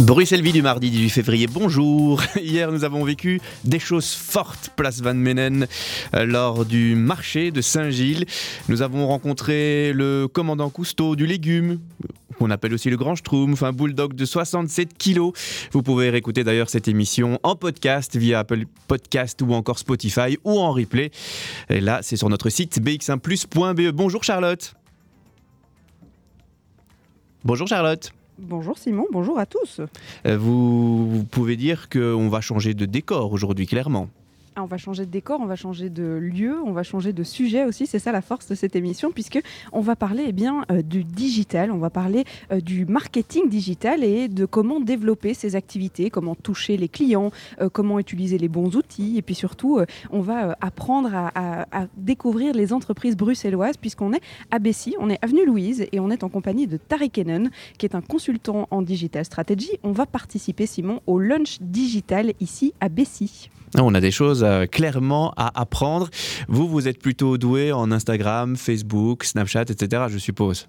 Bruxelles Vie du mardi 18 février, bonjour. Hier, nous avons vécu des choses fortes, place Van Menen, euh, lors du marché de Saint-Gilles. Nous avons rencontré le commandant Cousteau du légume, qu'on appelle aussi le Grand Schtroumpf, un bulldog de 67 kilos. Vous pouvez réécouter d'ailleurs cette émission en podcast via Apple Podcast ou encore Spotify ou en replay. Et là, c'est sur notre site bx1plus.be. Bonjour Charlotte. Bonjour Charlotte. Bonjour Simon, bonjour à tous. Euh, vous, vous pouvez dire qu'on va changer de décor aujourd'hui, clairement. Ah, on va changer de décor, on va changer de lieu, on va changer de sujet aussi. C'est ça la force de cette émission, puisque on va parler eh bien euh, du digital, on va parler euh, du marketing digital et de comment développer ses activités, comment toucher les clients, euh, comment utiliser les bons outils, et puis surtout, on va apprendre à, découvrir les entreprises bruxelloises, puisqu'on est à Bessy, on est avenue Louise, et on est en compagnie de Tariq Kennen, qui est un consultant en digital strategy. On va participer, Simon, au lunch digital ici à Bessy. Ah, on a des choses euh, clairement à apprendre. Vous, vous êtes plutôt doué en Instagram, Facebook, Snapchat, etc., je suppose.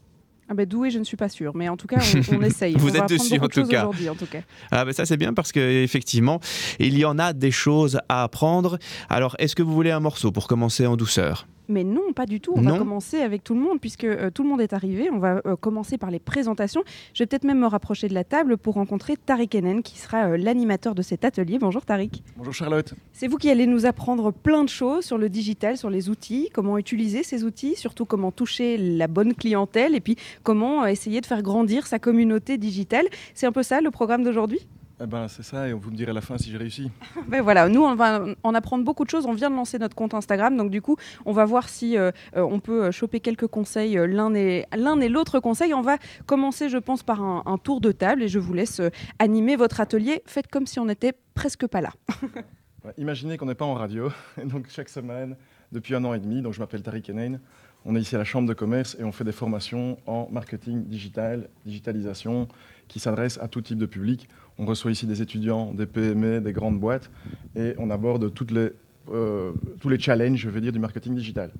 Ah ben doué, je ne suis pas sûr, mais en tout cas, on, essaye. Vous on êtes dessus en tout, cas. en tout cas. Ah ben ça c'est bien parce qu'effectivement, il y en a des choses à apprendre. Alors, est-ce que vous voulez un morceau pour commencer en douceur? Mais non, pas du tout. On va commencer avec tout le monde, puisque euh, tout le monde est arrivé. On va euh, commencer par les présentations. Je vais peut-être même me rapprocher de la table pour rencontrer Tariq Enen, qui sera euh, l'animateur de cet atelier. Bonjour Tariq. Bonjour Charlotte. C'est vous qui allez nous apprendre plein de choses sur le digital, sur les outils, comment utiliser ces outils, surtout comment toucher la bonne clientèle et puis comment essayer de faire grandir sa communauté digitale. C'est un peu ça le programme d'aujourd'hui? Eh ben, c'est ça, et vous me direz à la fin si j'ai réussi. ben voilà, nous, on va en apprendre beaucoup de choses. On vient de lancer notre compte Instagram, donc du coup, on va voir si euh, euh, on peut euh, choper quelques conseils, l'un et et l'autre conseil. On va commencer, je pense, par un, tour de table, et je vous laisse animer votre atelier. Faites comme si on n'était presque pas là. imaginez qu'on n'est pas en radio, donc chaque semaine, depuis un an et demi, donc je m'appelle Tariq Enain, on est ici à la Chambre de commerce et on fait des formations en marketing digital, digitalisation, qui s'adressent à tout type de public. On reçoit ici des étudiants, des PME, des grandes boîtes, et on aborde les, euh, tous les challenges, je veux dire, du marketing digital.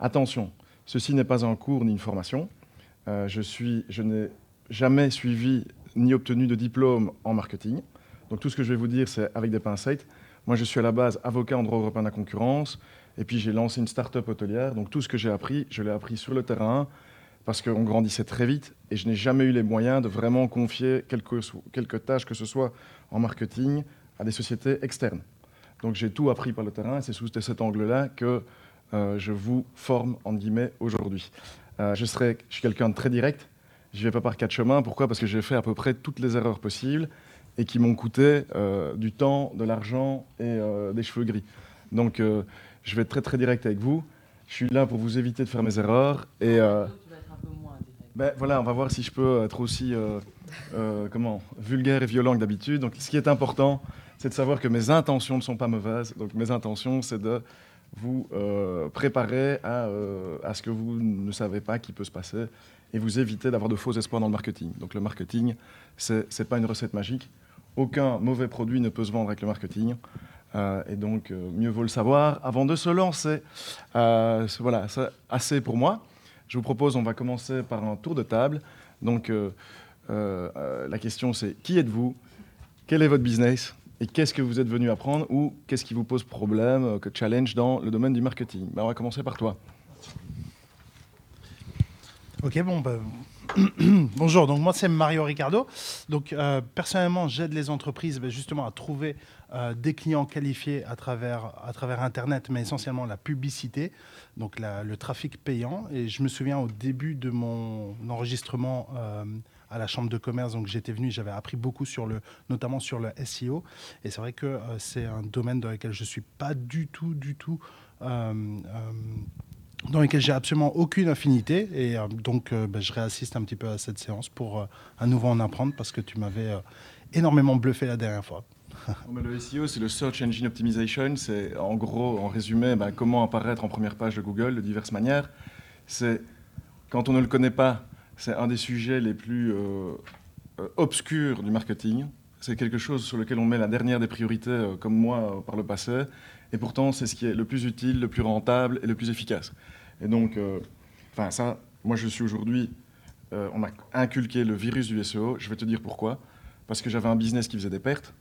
Attention, ceci n'est pas un cours ni une formation. Euh, je, je n'ai jamais suivi ni obtenu de diplôme en marketing. Donc tout ce que je vais vous dire, c'est avec des pincettes. Moi, je suis à la base avocat en droit européen de la concurrence. Et puis j'ai lancé une start-up hôtelière. Donc tout ce que j'ai appris, je l'ai appris sur le terrain parce qu'on grandissait très vite et je n'ai jamais eu les moyens de vraiment confier quelques, quelques tâches, que ce soit en marketing, à des sociétés externes. Donc j'ai tout appris par le terrain et c'est sous cet angle-là que euh, je vous forme, en guillemets, aujourd'hui. Euh, je, je suis quelqu'un de très direct, je ne vais pas par quatre chemins. Pourquoi? Parce que j'ai fait à peu près toutes les erreurs possibles et qui m'ont coûté euh, du temps, de l'argent et des cheveux gris. Donc je vais être très très direct avec vous. Je suis là pour vous éviter de faire mes erreurs. Et, ben, voilà, on va voir si je peux être aussi euh, euh, comment, vulgaire et violent que d'habitude. Donc ce qui est important, c'est de savoir que mes intentions ne sont pas mauvaises. Donc mes intentions, c'est de vous préparer à, à, ce que vous ne savez pas qui peut se passer et vous éviter d'avoir de faux espoirs dans le marketing. Donc le marketing, ce n'est pas une recette magique. Aucun mauvais produit ne peut se vendre avec le marketing. Euh, et donc, euh, mieux vaut le savoir avant de se lancer. Euh, voilà, c'est assez pour moi. Je vous propose, on va commencer par un tour de table. Donc, la question, c'est qui êtes-vous? Quel est votre business? Et qu'est-ce que vous êtes venu apprendre? Ou qu'est-ce qui vous pose problème, que challenge dans le domaine du marketing? Ben, On va commencer par toi. Ok, bon, bah, Bonjour, donc moi c'est Mario Ricardo. Donc personnellement, j'aide les entreprises ben, justement à trouver euh, des clients qualifiés à travers, Internet, mais essentiellement la publicité, donc le trafic payant. Et je me souviens au début de mon enregistrement euh, à la chambre de commerce, donc j'étais venu, j'avais appris beaucoup sur le, notamment sur le SEO. Et c'est vrai que euh, c'est un domaine dans lequel je suis pas du tout, du tout dans lequel j'ai absolument aucune affinité. Et donc, ben, je réassiste un petit peu à cette séance pour à nouveau en apprendre parce que tu m'avais énormément bluffé la dernière fois le SEO, c'est le Search Engine Optimization. C'est en gros, en résumé, ben, comment apparaître en première page de Google de diverses manières. C'est quand on ne le connaît pas, c'est un des sujets les plus euh, euh, obscurs du marketing. C'est quelque chose sur lequel on met la dernière des priorités, euh, comme moi par le passé. Et pourtant, c'est ce qui est le plus utile, le plus rentable et le plus efficace. Et donc, enfin ça, moi je suis aujourd'hui, on m'a inculqué le virus du SEO. Je vais te dire pourquoi parce que j'avais un business qui faisait des pertes.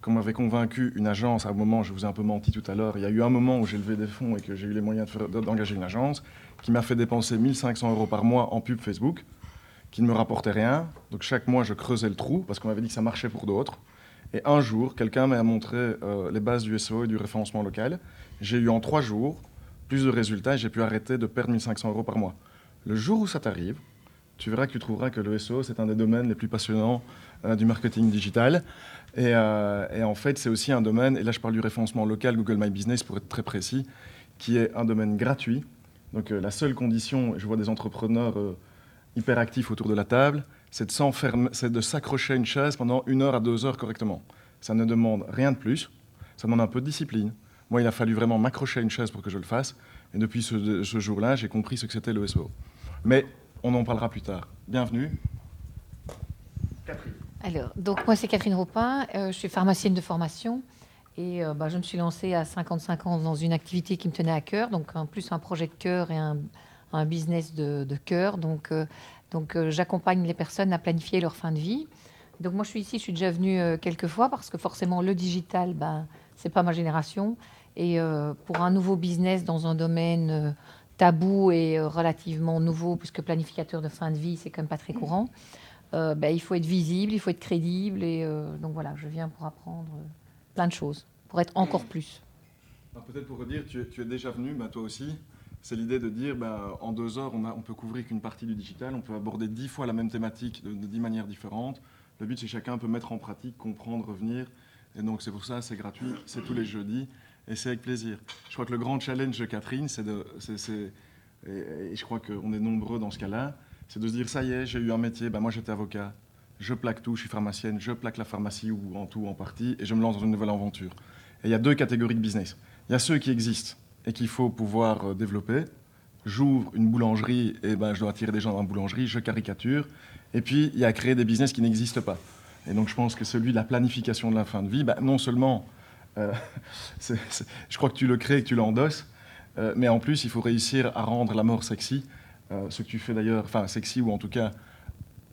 Comme m'avait convaincu une agence, à un moment, je vous ai un peu menti tout à l'heure, il y a eu un moment où j'ai levé des fonds et que j'ai eu les moyens d'engager une agence qui m'a fait dépenser 1500 euros par mois en pub Facebook, qui ne me rapportait rien. Donc chaque mois, je creusais le trou parce qu'on m'avait dit que ça marchait pour d'autres. Et un jour, quelqu'un m'a montré euh, les bases du SEO et du référencement local. J'ai eu en trois jours plus de résultats et j'ai pu arrêter de perdre 1500 euros par mois. Le jour où ça t'arrive, tu verras que tu trouveras que le SEO, c'est un des domaines les plus passionnants euh, du marketing digital. Euh, et, en fait, c'est aussi un domaine, et là je parle du référencement local, Google My Business pour être très précis, qui est un domaine gratuit. Donc la seule condition, je vois des entrepreneurs hyper actifs autour de la table, c'est de, de s'accrocher à une chaise pendant une heure à deux heures correctement. Ça ne demande rien de plus, ça demande un peu de discipline. Moi, il a fallu vraiment m'accrocher à une chaise pour que je le fasse. Et depuis ce, jour-là, j'ai compris ce que c'était le SEO. Mais on en parlera plus tard. Bienvenue. Catherine. Alors, donc moi, c'est Catherine Ropin. Euh, je suis pharmacienne de formation. Et euh, bah, je me suis lancée à 55 ans dans une activité qui me tenait à cœur. Donc, en plus, un projet de cœur et un, business de, cœur. Donc, euh, donc j'accompagne les personnes à planifier leur fin de vie. Donc, moi, je suis ici, je suis déjà venue quelques fois parce que forcément, le digital, ben, c'est pas ma génération. Et euh, pour un nouveau business dans un domaine euh, tabou et euh, relativement nouveau, puisque planificateur de fin de vie, c'est quand même pas très courant, ben, il faut être visible, il faut être crédible. Et donc voilà, je viens pour apprendre plein de choses, pour être encore plus. Peut-être pour redire, tu es, tu es déjà venu, ben, toi aussi. C'est l'idée de dire, ben, en deux heures, on, peut couvrir qu'une partie du digital, on peut aborder dix fois la même thématique de, dix manières différentes. Le but, c'est que chacun peut mettre en pratique, comprendre, revenir. Et donc, c'est pour ça, c'est gratuit, c'est tous les jeudis et c'est avec plaisir. Je crois que le grand challenge de Catherine, c'est de. et, je crois qu'on est nombreux dans ce cas-là, c'est de se dire ça y est, j'ai eu un métier, ben moi j'étais avocat, je plaque tout, je suis pharmacienne, je plaque la pharmacie ou en tout, en partie, et je me lance dans une nouvelle aventure. Et il y a deux catégories de business. Il y a ceux qui existent et qu'il faut pouvoir euh, développer. J'ouvre une boulangerie et ben, je dois attirer des gens dans la boulangerie, je caricature. Et puis, il y a créer des business qui n'existent pas. Et donc, je pense que celui de la planification de la fin de vie, ben, non seulement euh, je crois que tu le crées et que tu l'endosses. Euh, mais en plus, il faut réussir à rendre la mort sexy. Ce que tu fais d'ailleurs, enfin sexy ou en tout cas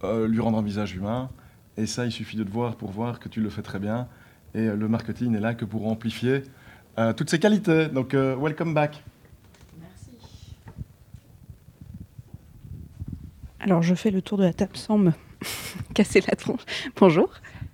lui rendre un visage humain. Et ça, il suffit de te voir pour voir que tu le fais très bien. Et le marketing n'est là que pour amplifier toutes ces qualités. Donc, welcome back. Merci. Alors, je fais le tour de la table sans me casser la tronche. Bonjour.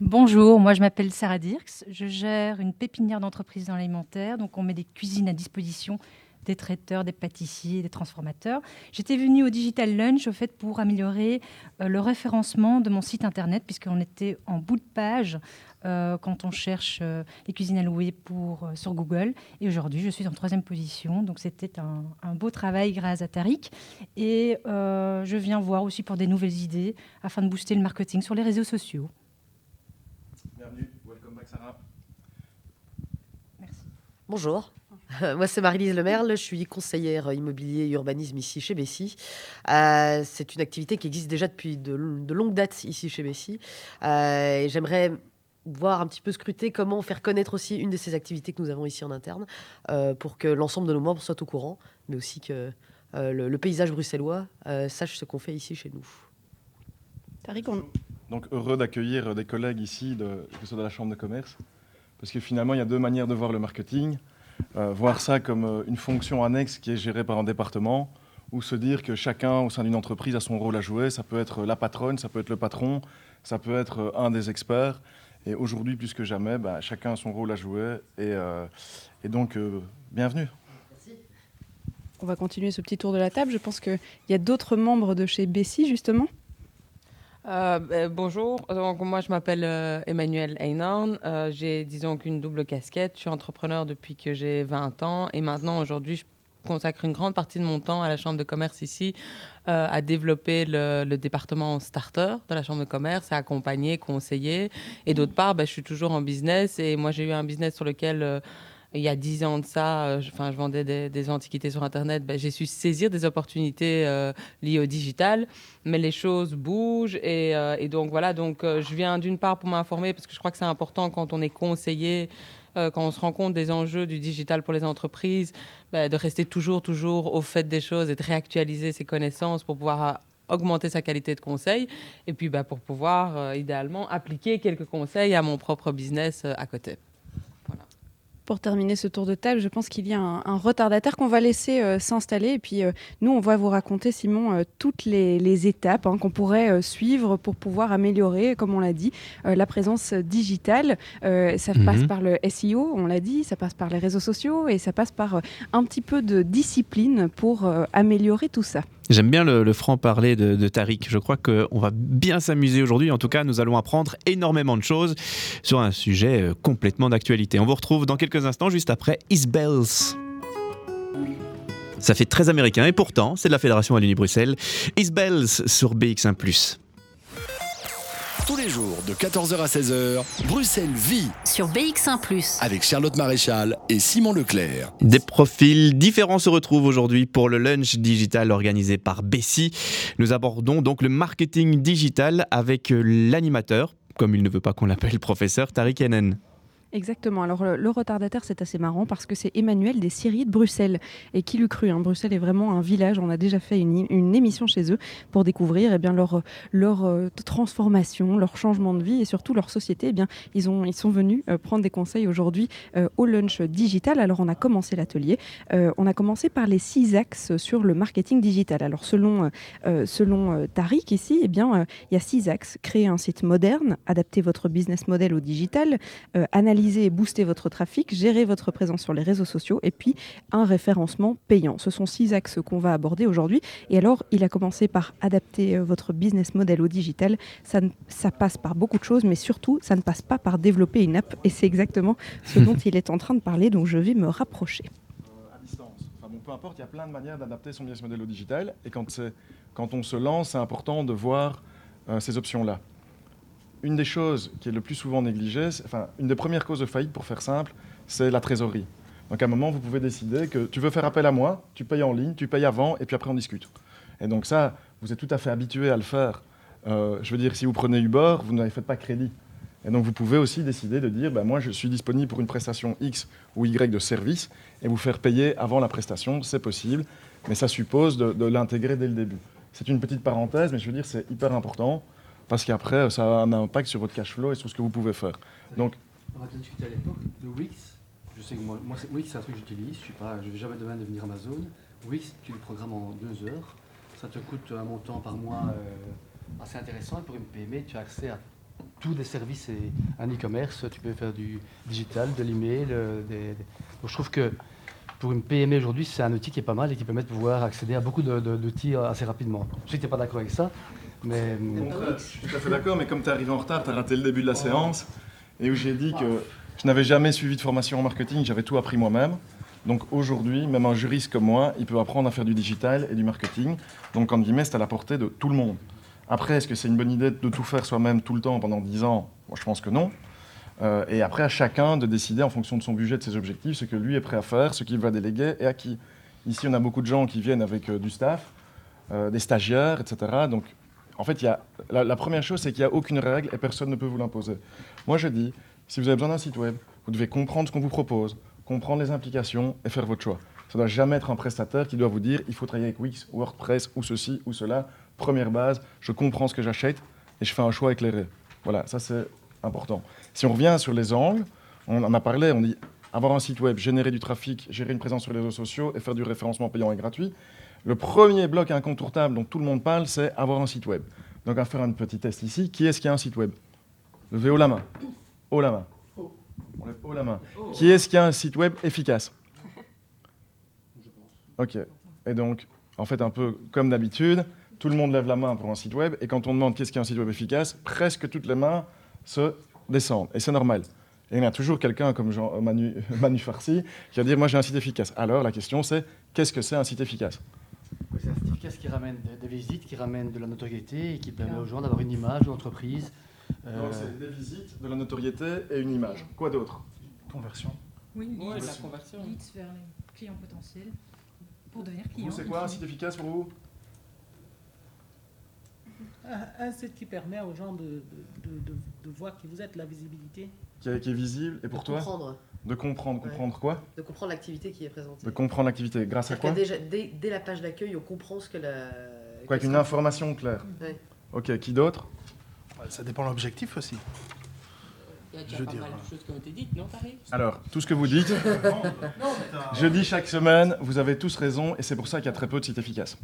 Bonjour, moi je m'appelle Sarah Dirks. Je gère une pépinière d'entreprise dans l'alimentaire. Donc on met des cuisines à disposition des traiteurs, des pâtissiers, des transformateurs. J'étais venue au Digital Lunch au fait pour améliorer euh, le référencement de mon site internet puisqu'on était en bout de page euh, quand on cherche euh, les cuisines à louer pour, sur Google. Et aujourd'hui, je suis en troisième position. Donc c'était un, un, beau travail grâce à Tariq. Et je viens voir aussi pour des nouvelles idées afin de booster le marketing sur les réseaux sociaux. Bonjour. Moi, c'est Marie-Lise Lemerle, je suis conseillère immobilier et urbanisme ici chez Bessie. Euh, c'est une activité qui existe déjà depuis de, longues dates ici chez Bessie. Euh, j'aimerais voir un petit peu scruter comment faire connaître aussi une de ces activités que nous avons ici en interne euh, pour que l'ensemble de nos membres soient au courant, mais aussi que le, paysage bruxellois sache ce qu'on fait ici chez nous. Donc heureux d'accueillir des collègues ici, de, que ce soit de la Chambre de commerce, parce que finalement, il y a deux manières de voir le marketing. Euh, voir ça comme euh, une fonction annexe qui est gérée par un département, ou se dire que chacun au sein d'une entreprise a son rôle à jouer. Ça peut être la patronne, ça peut être le patron, ça peut être euh, un des experts. Et aujourd'hui, plus que jamais, bah, chacun a son rôle à jouer. Et, et donc, bienvenue. On va continuer ce petit tour de la table. Je pense qu'il y a d'autres membres de chez Bessie, justement. Euh, ben, bonjour, donc moi je m'appelle euh, Emmanuel Einan, euh, j'ai disons qu'une double casquette, je suis entrepreneur depuis que j'ai 20 ans. Et maintenant aujourd'hui je consacre une grande partie de mon temps à la Chambre de commerce ici à développer le, département starter de la Chambre de commerce, à accompagner, conseiller. Et d'autre part ben, je suis toujours en business. Et moi j'ai eu un business sur lequel il y a dix ans de ça, euh, enfin, je vendais des, antiquités sur Internet. Ben, j'ai su saisir des opportunités euh, liées au digital, mais les choses bougent et, euh, donc voilà. Donc, je viens d'une part pour m'informer parce que je crois que c'est important quand on est conseiller. quand on se rend compte des enjeux du digital pour les entreprises, ben, de rester toujours, toujours au fait des choses et de réactualiser ses connaissances pour pouvoir augmenter sa qualité de conseil et puis bah, pour pouvoir idéalement appliquer quelques conseils à mon propre business à côté pour terminer ce tour de table, je pense qu'il y a un, retardataire qu'on va laisser euh, s'installer. Et puis, euh, nous, on va vous raconter, Simon, euh, toutes les, étapes hein, qu'on pourrait suivre pour pouvoir améliorer, comme on l'a dit, la présence digitale. ça mhm. passe par le SEO, on l'a dit, ça passe par les réseaux sociaux et ça passe par un petit peu de discipline pour améliorer tout ça. J'aime bien le, franc-parler de, de, Tariq. Je crois qu'on va bien s'amuser aujourd'hui. En tout cas, nous allons apprendre énormément de choses sur un sujet euh, complètement d'actualité. On vous retrouve dans quelques instants, juste après Isbells. Ça fait très américain et pourtant, c'est de la Fédération Wallonie-Bruxelles. Isbells sur BX1 tous les jours de 14h à 16h, Bruxelles vit sur BX1 ⁇ avec Charlotte Maréchal et Simon Leclerc. Des profils différents se retrouvent aujourd'hui pour le lunch digital organisé par Bessie. Nous abordons donc le marketing digital avec l'animateur, comme il ne veut pas qu'on l'appelle professeur, Tariq Enen. Exactement. Alors le, retardataire, c'est assez marrant parce que c'est Emmanuel des Syries de Bruxelles. Et qui l'eût cru hein, Bruxelles est vraiment un village. On a déjà fait une, émission chez eux pour découvrir eh bien, leur, leur euh, transformation, leur changement de vie et surtout leur société. Eh bien, ils, ont, ils sont venus euh, prendre des conseils aujourd'hui euh, au lunch digital. Alors on a commencé l'atelier. on a commencé par les six axes sur le marketing digital. Alors selon, selon Tariq ici, eh bien, il y a six axes. Créer un site moderne, adapter votre business model au digital, analyser et booster votre trafic, gérer votre présence sur les réseaux sociaux et puis un référencement payant. Ce sont six axes qu'on va aborder aujourd'hui. Et alors, il a commencé par adapter euh, votre business model au digital. Ça, ça passe par beaucoup de choses, mais surtout, ça ne passe pas par développer une app. Et c'est exactement ce dont il est en train de parler, donc je vais me rapprocher. Euh, à distance. Enfin bon, peu importe, il y a plein de manières d'adapter son business model au digital. Et quand, quand on se lance, c'est important de voir euh, ces options-là une des choses qui est le plus souvent négligée, enfin, une des premières causes de faillite, pour faire simple, c'est la trésorerie. Donc à un moment, vous pouvez décider que tu veux faire appel à moi, tu payes en ligne, tu payes avant, et puis après on discute. Et donc ça, vous êtes tout à fait habitué à le faire. Euh, je veux dire, si vous prenez Uber, vous n'avez fait pas crédit. Et donc vous pouvez aussi décider de dire, ben, moi je suis disponible pour une prestation X ou Y de service, et vous faire payer avant la prestation, c'est possible, mais ça suppose de, de l'intégrer dès le début. C'est une petite parenthèse, mais je veux dire, c'est hyper important parce qu'après, ça a un impact sur votre cash flow et sur ce que vous pouvez faire. Donc, on a discuté à l'époque de Wix. Je sais que moi, Wix, c'est un truc que j'utilise. Je n'ai jamais demain de venir Amazon. Wix, tu le programmes en deux heures. Ça te coûte un montant par mois euh, assez intéressant. Et pour une PME, tu as accès à tous les services et un e-commerce. Tu peux faire du digital, de l'email. Euh, Donc je trouve que pour une PME aujourd'hui, c'est un outil qui est pas mal et qui permet de pouvoir accéder à beaucoup d'outils assez rapidement. Je sais que tu n'es pas d'accord avec ça, mais... je suis tout à fait d'accord, mais comme tu es arrivé en retard, tu as raté le début de la séance, et où j'ai dit que je n'avais jamais suivi de formation en marketing, j'avais tout appris moi-même. Donc aujourd'hui, même un juriste comme moi, il peut apprendre à faire du digital et du marketing. Donc en guillemets, c'est à la portée de tout le monde. Après, est-ce que c'est une bonne idée de tout faire soi-même tout le temps pendant 10 ans? Moi, je pense que non. Euh, et après, à chacun de décider en fonction de son budget, de ses objectifs, ce que lui est prêt à faire, ce qu'il va déléguer et à qui. Ici, on a beaucoup de gens qui viennent avec euh, du staff, euh, des stagiaires, etc. Donc en fait, la, première chose, c'est qu'il n'y a aucune règle et personne ne peut vous l'imposer. Moi, je dis, si vous avez besoin d'un site web, vous devez comprendre ce qu'on vous propose, comprendre les implications et faire votre choix. Ça ne doit jamais être un prestataire qui doit vous dire, il faut travailler avec Wix, WordPress ou ceci ou cela. Première base, je comprends ce que j'achète et je fais un choix éclairé. Voilà, ça c'est important. Si on revient sur les angles, on en a parlé, on dit avoir un site web, générer du trafic, gérer une présence sur les réseaux sociaux et faire du référencement payant et gratuit. Le premier bloc incontournable dont tout le monde parle, c'est avoir un site web. Donc, on va faire un petit test ici. Qui est-ce qui a un site web? Levez haut la main. Haut la main. On lève haut la main. Qui est-ce qui a un site web efficace? Ok. Et donc, en fait, un peu comme d'habitude, tout le monde lève la main pour un site web. Et quand on demande qu'est-ce qui a un site web efficace, presque toutes les mains se descendent. Et c'est normal. Il y a toujours quelqu'un comme Jean, Manu, Manu Farsi qui va dire Moi, j'ai un site efficace. Alors, la question, c'est qu'est-ce que c'est un site efficace c'est un certificat qui ramène des, visites, qui ramène de la notoriété et qui permet aux gens d'avoir une image d'entreprise. Euh... Donc c'est des visites, de la notoriété et une image. Quoi d'autre? Conversion. Oui, la conversion. Leads vers les clients potentiels pour devenir client. C'est quoi un site efficace pour vous? Un, site qui permet aux gens de, de, de, de, voir qui vous êtes, la visibilité. Qui est, qui est visible. Et pour toi comprendre. De comprendre. Comprendre quoi De comprendre l'activité qui est présentée. De comprendre l'activité. Grâce à quoi déjà, dès, dès, la page d'accueil, on comprend ce que la, Quoi, avec une information claire Oui. Ok, qui d'autre Ça dépend de l'objectif aussi. Il y a déjà Je pas mal de choses qui ont été dites, non, Tariq Alors, tout ce que vous dites, je dis chaque semaine, vous avez tous raison, et c'est pour ça qu'il y a très peu de sites efficaces.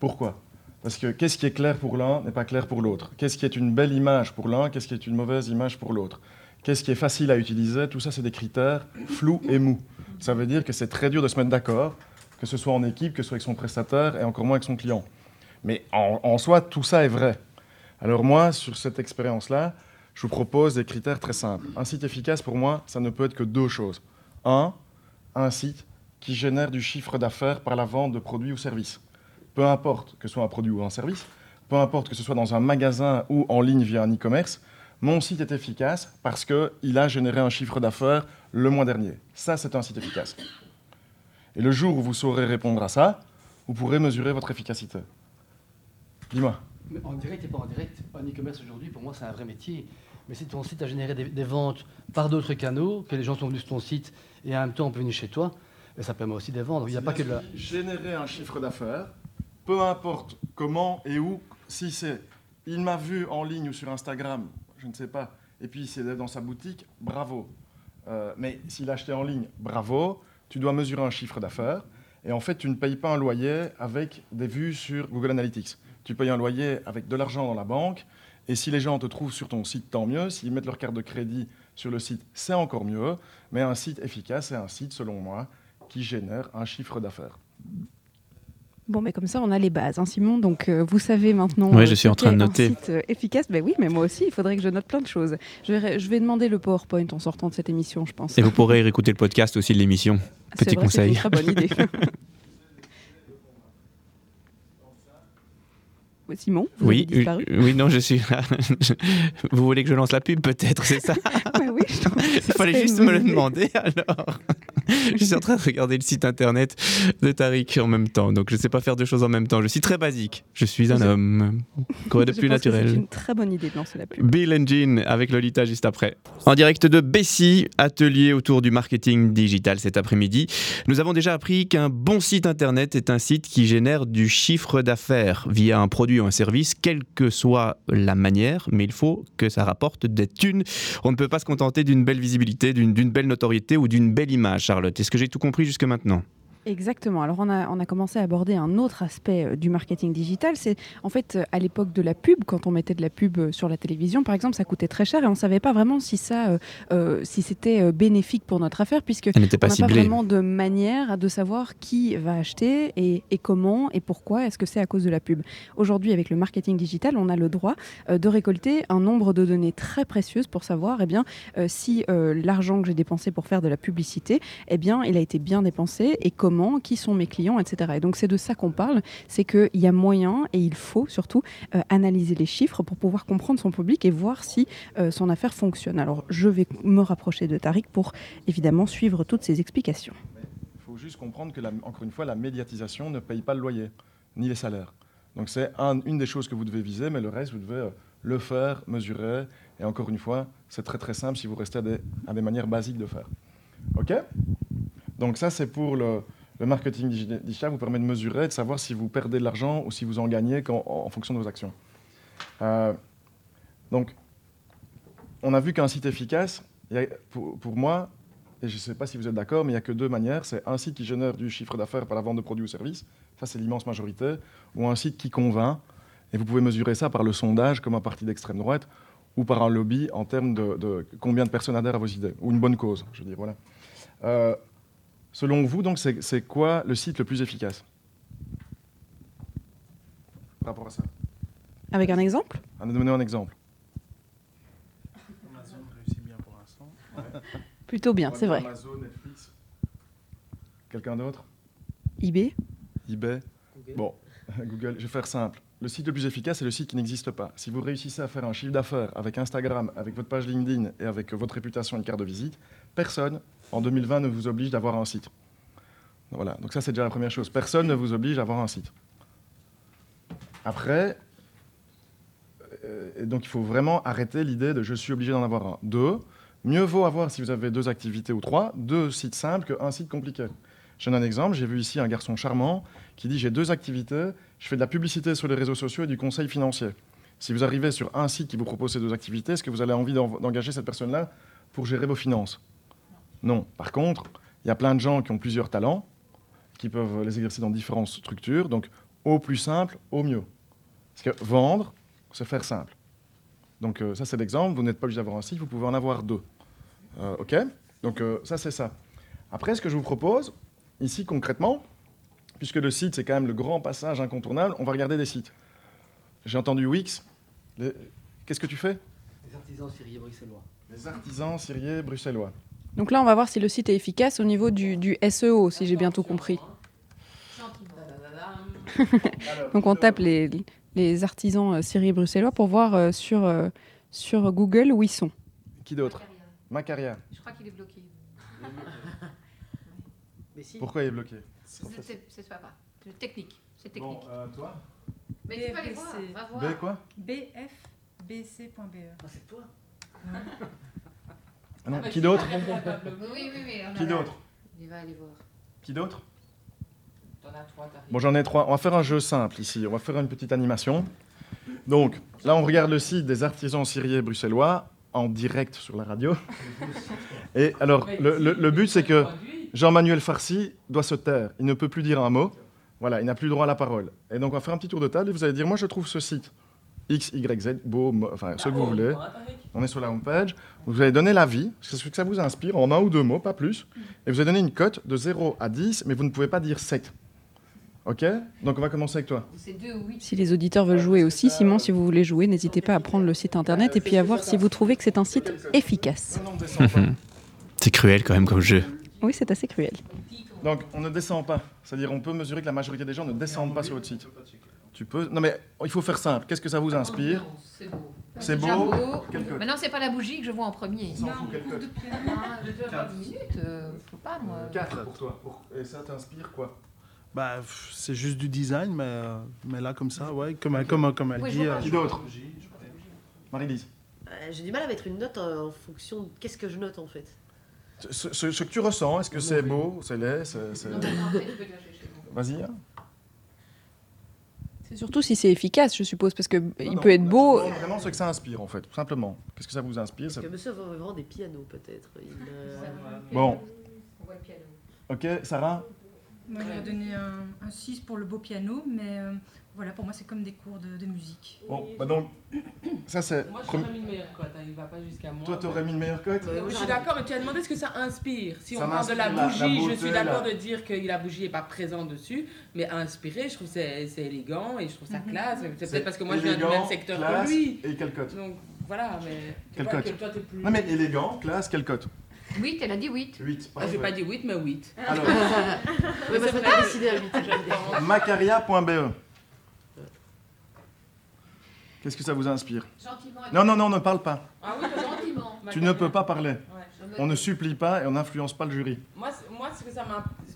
Pourquoi? Parce que qu'est-ce qui est clair pour l'un n'est pas clair pour l'autre. Qu'est-ce qui est une belle image pour l'un, qu'est-ce qui est une mauvaise image pour l'autre. Qu'est-ce qui est facile à utiliser, tout ça c'est des critères flous et mous. Ça veut dire que c'est très dur de se mettre d'accord, que ce soit en équipe, que ce soit avec son prestataire, et encore moins avec son client. Mais en, en soi, tout ça est vrai. Alors moi, sur cette expérience-là, je vous propose des critères très simples. Un site efficace, pour moi, ça ne peut être que deux choses. Un, un site qui génère du chiffre d'affaires par la vente de produits ou services. Peu importe que ce soit un produit ou un service, peu importe que ce soit dans un magasin ou en ligne via un e-commerce, mon site est efficace parce qu'il a généré un chiffre d'affaires le mois dernier. Ça, c'est un site efficace. Et le jour où vous saurez répondre à ça, vous pourrez mesurer votre efficacité. Dis-moi. En direct et pas en direct, un e-commerce aujourd'hui, pour moi, c'est un vrai métier. Mais si ton site a généré des, des ventes par d'autres canaux, que les gens sont venus sur ton site et en même temps on peut venir chez toi, ben, ça permet aussi de vendre. Il n'y a pas que de la... Générer un chiffre d'affaires, peu importe comment et où, si c'est il m'a vu en ligne ou sur Instagram, je ne sais pas, et puis c'est dans sa boutique, bravo. Euh, mais s'il a acheté en ligne, bravo, tu dois mesurer un chiffre d'affaires. Et en fait, tu ne payes pas un loyer avec des vues sur Google Analytics. Tu payes un loyer avec de l'argent dans la banque. Et si les gens te trouvent sur ton site, tant mieux. S'ils mettent leur carte de crédit sur le site, c'est encore mieux. Mais un site efficace, c'est un site, selon moi, qui génère un chiffre d'affaires. Bon, mais comme ça, on a les bases, hein, Simon. Donc, euh, vous savez maintenant. Ouais, euh, je suis en train de qu'est un noter. site euh, efficace. Ben oui, mais moi aussi, il faudrait que je note plein de choses. Je vais, je vais demander le PowerPoint en sortant de cette émission, je pense. Et vous pourrez réécouter le podcast aussi de l'émission. Petit vrai, c'est conseil. une très bonne idée. Simon, vous Oui, avez disparu. oui, non, je suis là. Vous voulez que je lance la pub, peut-être, c'est ça? Ouais, oui, je Il fallait juste me le demander alors. je suis en train de regarder le site internet de Tariq en même temps, donc je ne sais pas faire deux choses en même temps. Je suis très basique. Je suis un homme. Quoi de plus naturel C'est une très bonne idée de lancer la pub. Bill Engine avec Lolita juste après. En direct de Bessie, atelier autour du marketing digital cet après-midi. Nous avons déjà appris qu'un bon site internet est un site qui génère du chiffre d'affaires via un produit ou un service, quelle que soit la manière, mais il faut que ça rapporte des thunes. On ne peut pas se contenter d'une belle visibilité, d'une belle notoriété ou d'une belle image, Est-ce que j'ai tout compris jusque maintenant? Exactement. Alors on a, on a commencé à aborder un autre aspect euh, du marketing digital. C'est en fait euh, à l'époque de la pub, quand on mettait de la pub euh, sur la télévision, par exemple, ça coûtait très cher et on ne savait pas vraiment si ça, euh, si c'était bénéfique pour notre affaire, puisque on n'a pas vraiment de manière de savoir qui va acheter et, et comment et pourquoi. Est-ce que c'est à cause de la pub? Aujourd'hui, avec le marketing digital, on a le droit euh, de récolter un nombre de données très précieuses pour savoir, eh bien, euh, si l'argent que j'ai dépensé pour faire de la publicité, eh bien, il a été bien dépensé et comment, qui sont mes clients, etc. Et donc c'est de ça qu'on parle, c'est qu'il y a moyen et il faut surtout euh, analyser les chiffres pour pouvoir comprendre son public et voir si euh, son affaire fonctionne. Alors je vais me rapprocher de Tariq pour évidemment suivre toutes ces explications. Il faut juste comprendre que, encore une fois, la médiatisation ne paye pas le loyer, ni les salaires. Donc c'est un- une des choses que vous devez viser, mais le reste, vous devez euh, le faire, mesurer. Et encore une fois, c'est très très simple si vous restez à des manières basiques de faire. OK? Donc ça, c'est pour le, le marketing digi- digital, vous permet de mesurer, de savoir si vous perdez de l'argent ou si vous en gagnez en, fonction de vos actions. Euh, donc, on a vu qu'un site efficace, pour, moi, et je ne sais pas si vous êtes d'accord, mais il n'y a que deux manières. C'est un site qui génère du chiffre d'affaires par la vente de produits ou services, ça c'est l'immense majorité, ou un site qui convainc, et vous pouvez mesurer ça par le sondage comme un parti d'extrême droite, ou par un lobby en termes de, de combien de personnes adhèrent à vos idées, ou une bonne cause, je veux dire, voilà. Euh, selon vous, donc, c'est quoi le site le plus efficace Par rapport à ça? Avec un exemple? À nous donner un exemple. Amazon réussit bien pour l'instant. Plutôt bien, c'est vrai. Amazon, Netflix. Quelqu'un d'autre? eBay? eBay. Bon, Google, je vais faire simple. Le site le plus efficace, c'est le site qui n'existe pas. Si vous réussissez à faire un chiffre d'affaires avec Instagram, avec votre page LinkedIn et avec votre réputation et une carte de visite, personne en 2020 ne vous oblige d'avoir un site. Voilà, donc ça c'est déjà la première chose. Personne ne vous oblige à avoir un site. Après, euh, donc il faut vraiment arrêter l'idée de je suis obligé d'en avoir un. Deux, mieux vaut avoir, si vous avez deux activités ou trois, deux sites simples qu'un site compliqué. Je donne un exemple. J'ai vu ici un garçon charmant qui dit j'ai deux activités. Je fais de la publicité sur les réseaux sociaux et du conseil financier. Si vous arrivez sur un site qui vous propose ces deux activités, est-ce que vous avez envie d'en- d'engager cette personne-là pour gérer vos finances? Non. Par contre, il y a plein de gens qui ont plusieurs talents, qui peuvent les exercer dans différentes structures. Donc, au plus simple, au mieux. Parce que vendre, c'est faire simple. Donc, euh, ça, c'est l'exemple. Vous n'êtes pas obligé d'avoir un site, vous pouvez en avoir deux. Euh, OK Donc, euh, ça, c'est ça. Après, ce que je vous propose, ici, concrètement, puisque le site, c'est quand même le grand passage incontournable, on va regarder des sites. J'ai entendu Wix. Les- Qu'est-ce que tu fais? Les artisans syriens bruxellois. Les artisans syriens bruxellois. Donc là, on va voir si le site est efficace au niveau du, du SEO, si j'ai bien tout compris. Donc on tape les, les artisans euh, syriens bruxellois pour voir euh, sur, euh, sur Google où ils sont. Qui d'autre? Macaria. Je crois qu'il est bloqué. Mais si. Pourquoi il est bloqué? C'est pas grave. C'est technique. C'est technique. Bon, euh, toi? Mais tu peux aller voir. BFBC. Va voir. B quoi bfbc.be. Ah, c'est toi non, Qui d'autre Oui, oui, oui. on a Qui d'autre Il va aller voir. Qui d'autre. Bon, j'en ai trois. On va faire un jeu simple ici. On va faire une petite animation. Donc, là, on regarde le site des artisans syriens bruxellois en direct sur la radio. Et alors, le, le- le but, c'est que Jean-Manuel Farsi doit se taire. Il ne peut plus dire un mot. Voilà, il n'a plus droit à la parole. Et donc, on va faire un petit tour de table et vous allez dire, moi, je trouve ce site X, Y, Z, beau, enfin, ce que vous voulez. On est sur la homepage. Vous allez donner l'avis, c'est ce que ça vous inspire, en un ou deux mots, pas plus. Et vous allez donner une cote de 0 à 10, mais vous ne pouvez pas dire 7. OK? Donc, on va commencer avec toi. Si les auditeurs veulent jouer aussi, Simon, si vous voulez jouer, n'hésitez pas à prendre le site internet et puis à voir si vous trouvez que c'est un site efficace. C'est cruel quand même comme jeu. Oui, c'est assez cruel. Donc, on ne descend pas. C'est-à-dire, on peut mesurer que la majorité des gens ne descendent pas sur votre site. Tu peux. Non, mais il faut faire simple. Qu'est-ce que ça vous inspire C'est beau. C'est beau. beau. Maintenant, c'est pas la bougie que je vois en premier. fout, quelle cote Ah, je dois avoir 10 minutes. euh, faut pas, moi. 4 pour toi. Pour- Et ça t'inspire quoi? Bah, c'est juste du design, mais, euh, mais là, comme ça, ouais, comme, comme, comme elle Oui, je dit. euh, pas. Qui d'autre? Marie-Lise Euh, J'ai du mal à mettre une note euh, en fonction de qu'est-ce que je note en fait. ce, ce- ce que tu ressens, est-ce que c'est beau, c'est laid c'est- c'est- Non, mais non, mais tu peux déjà chez moi. Vas-y. hein. C'est surtout si c'est efficace, je suppose, parce que Non, il non, peut être beau. Vraiment ce que ça inspire, en fait, tout simplement. Qu'est-ce que ça vous inspire ça- Parce que monsieur vend vraiment des pianos peut-être. Il, euh, Bon, On voit le piano. ok, Sarah Moi, j'aurais donné un, un 6 pour le beau piano, mais euh, voilà, pour moi, c'est comme des cours de, de musique. Bon, bah donc, ça c'est. Moi, t'aurais mis une meilleure cote, hein, il va pas jusqu'à moi. Toi, t'aurais mis une meilleure cote Je suis d'accord, mais tu as demandé ce que ça inspire. Si Ça on parle de la bougie, je suis d'accord la- de dire que la bougie n'est pas présente dessus, mais inspiré, je trouve que c'est élégant et je trouve ça classe. C'est peut-être parce que moi je viens du élégant, même secteur classe, que lui. Et quelle cote Donc voilà, mais Quelle cote que toi t'es plus. Non, mais élégant, classe, quelle cote 8, elle a dit 8. 8. Ah, j'ai pas dit 8, mais 8. Alors, Ouais, moi, je m'étais décidé à 8. macaria.be. Qu'est-ce que ça vous inspire Gentiment. Non, non, non, ne parle pas. Ah oui, Gentiment. Tu ne peux pas parler. Ouais. On ne supplie pas et on n'influence pas le jury. Moi, moi, ce que ça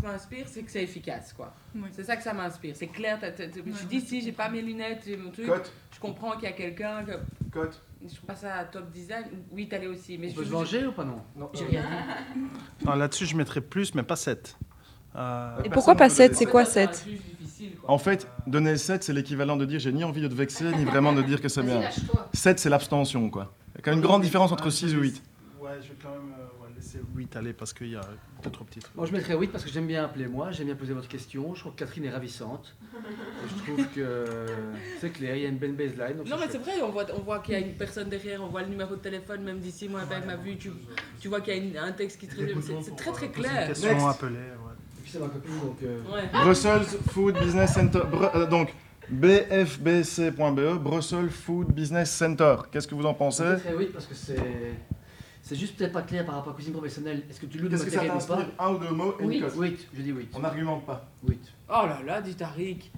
m'inspire, c'est que c'est efficace, quoi. Oui. C'est ça que ça m'inspire. C'est clair. t'as- t'as- t'as- Je dis si j'ai pas mes lunettes, mon truc. Cote, Je comprends qu'il y a quelqu'un. Que... cote. Je trouve pas ça à top design. Oui, t'allais aussi. Mais On je peut se je- venger ou pas non? Non, J'ai euh, rien dit. non, Là-dessus, je mettrais plus, mais pas 7. Euh, Et pourquoi pas peut 7 donner C'est quoi Ça, 7 En fait, donner 7, c'est l'équivalent de dire j'ai ni envie de te vexer, ni vraiment de dire que c'est bien. lâche-toi. 7, c'est l'abstention, quoi. Il y a quand même une grande différence entre 6 ou 8. Ouais, je vais quand même euh, ouais, laisser 8 aller parce qu'il y a deux, trop petits trucs. Moi, je mettrais 8 parce que j'aime bien appeler moi, j'aime bien poser votre question. Je trouve que Catherine est ravissante. Et je trouve que c'est clair, il y a une belle baseline. Non, mais c'est vrai, on voit, on voit qu'il y a une personne derrière, on voit le numéro de téléphone, même d'ici, moi, avec ma vue, tu, tu vois qu'il y a une- un texte qui traîne. C'est c'est très très clair. question, appeler. Ouais. Puis donc. euh, Ouais. Brussels Food Business Center. Br- euh, donc, bfbc.be, Brussels Food Business Center. Qu'est-ce que vous en pensez? Mettrais 8 parce que c'est. C'est juste peut-être pas clair par rapport à la cuisine professionnelle. Est-ce que tu loues matériel ou pas? Un ou deux mots et une Oui. cote. 8, je dis 8. On n'argumente pas. 8. Oh là là, dit Tariq.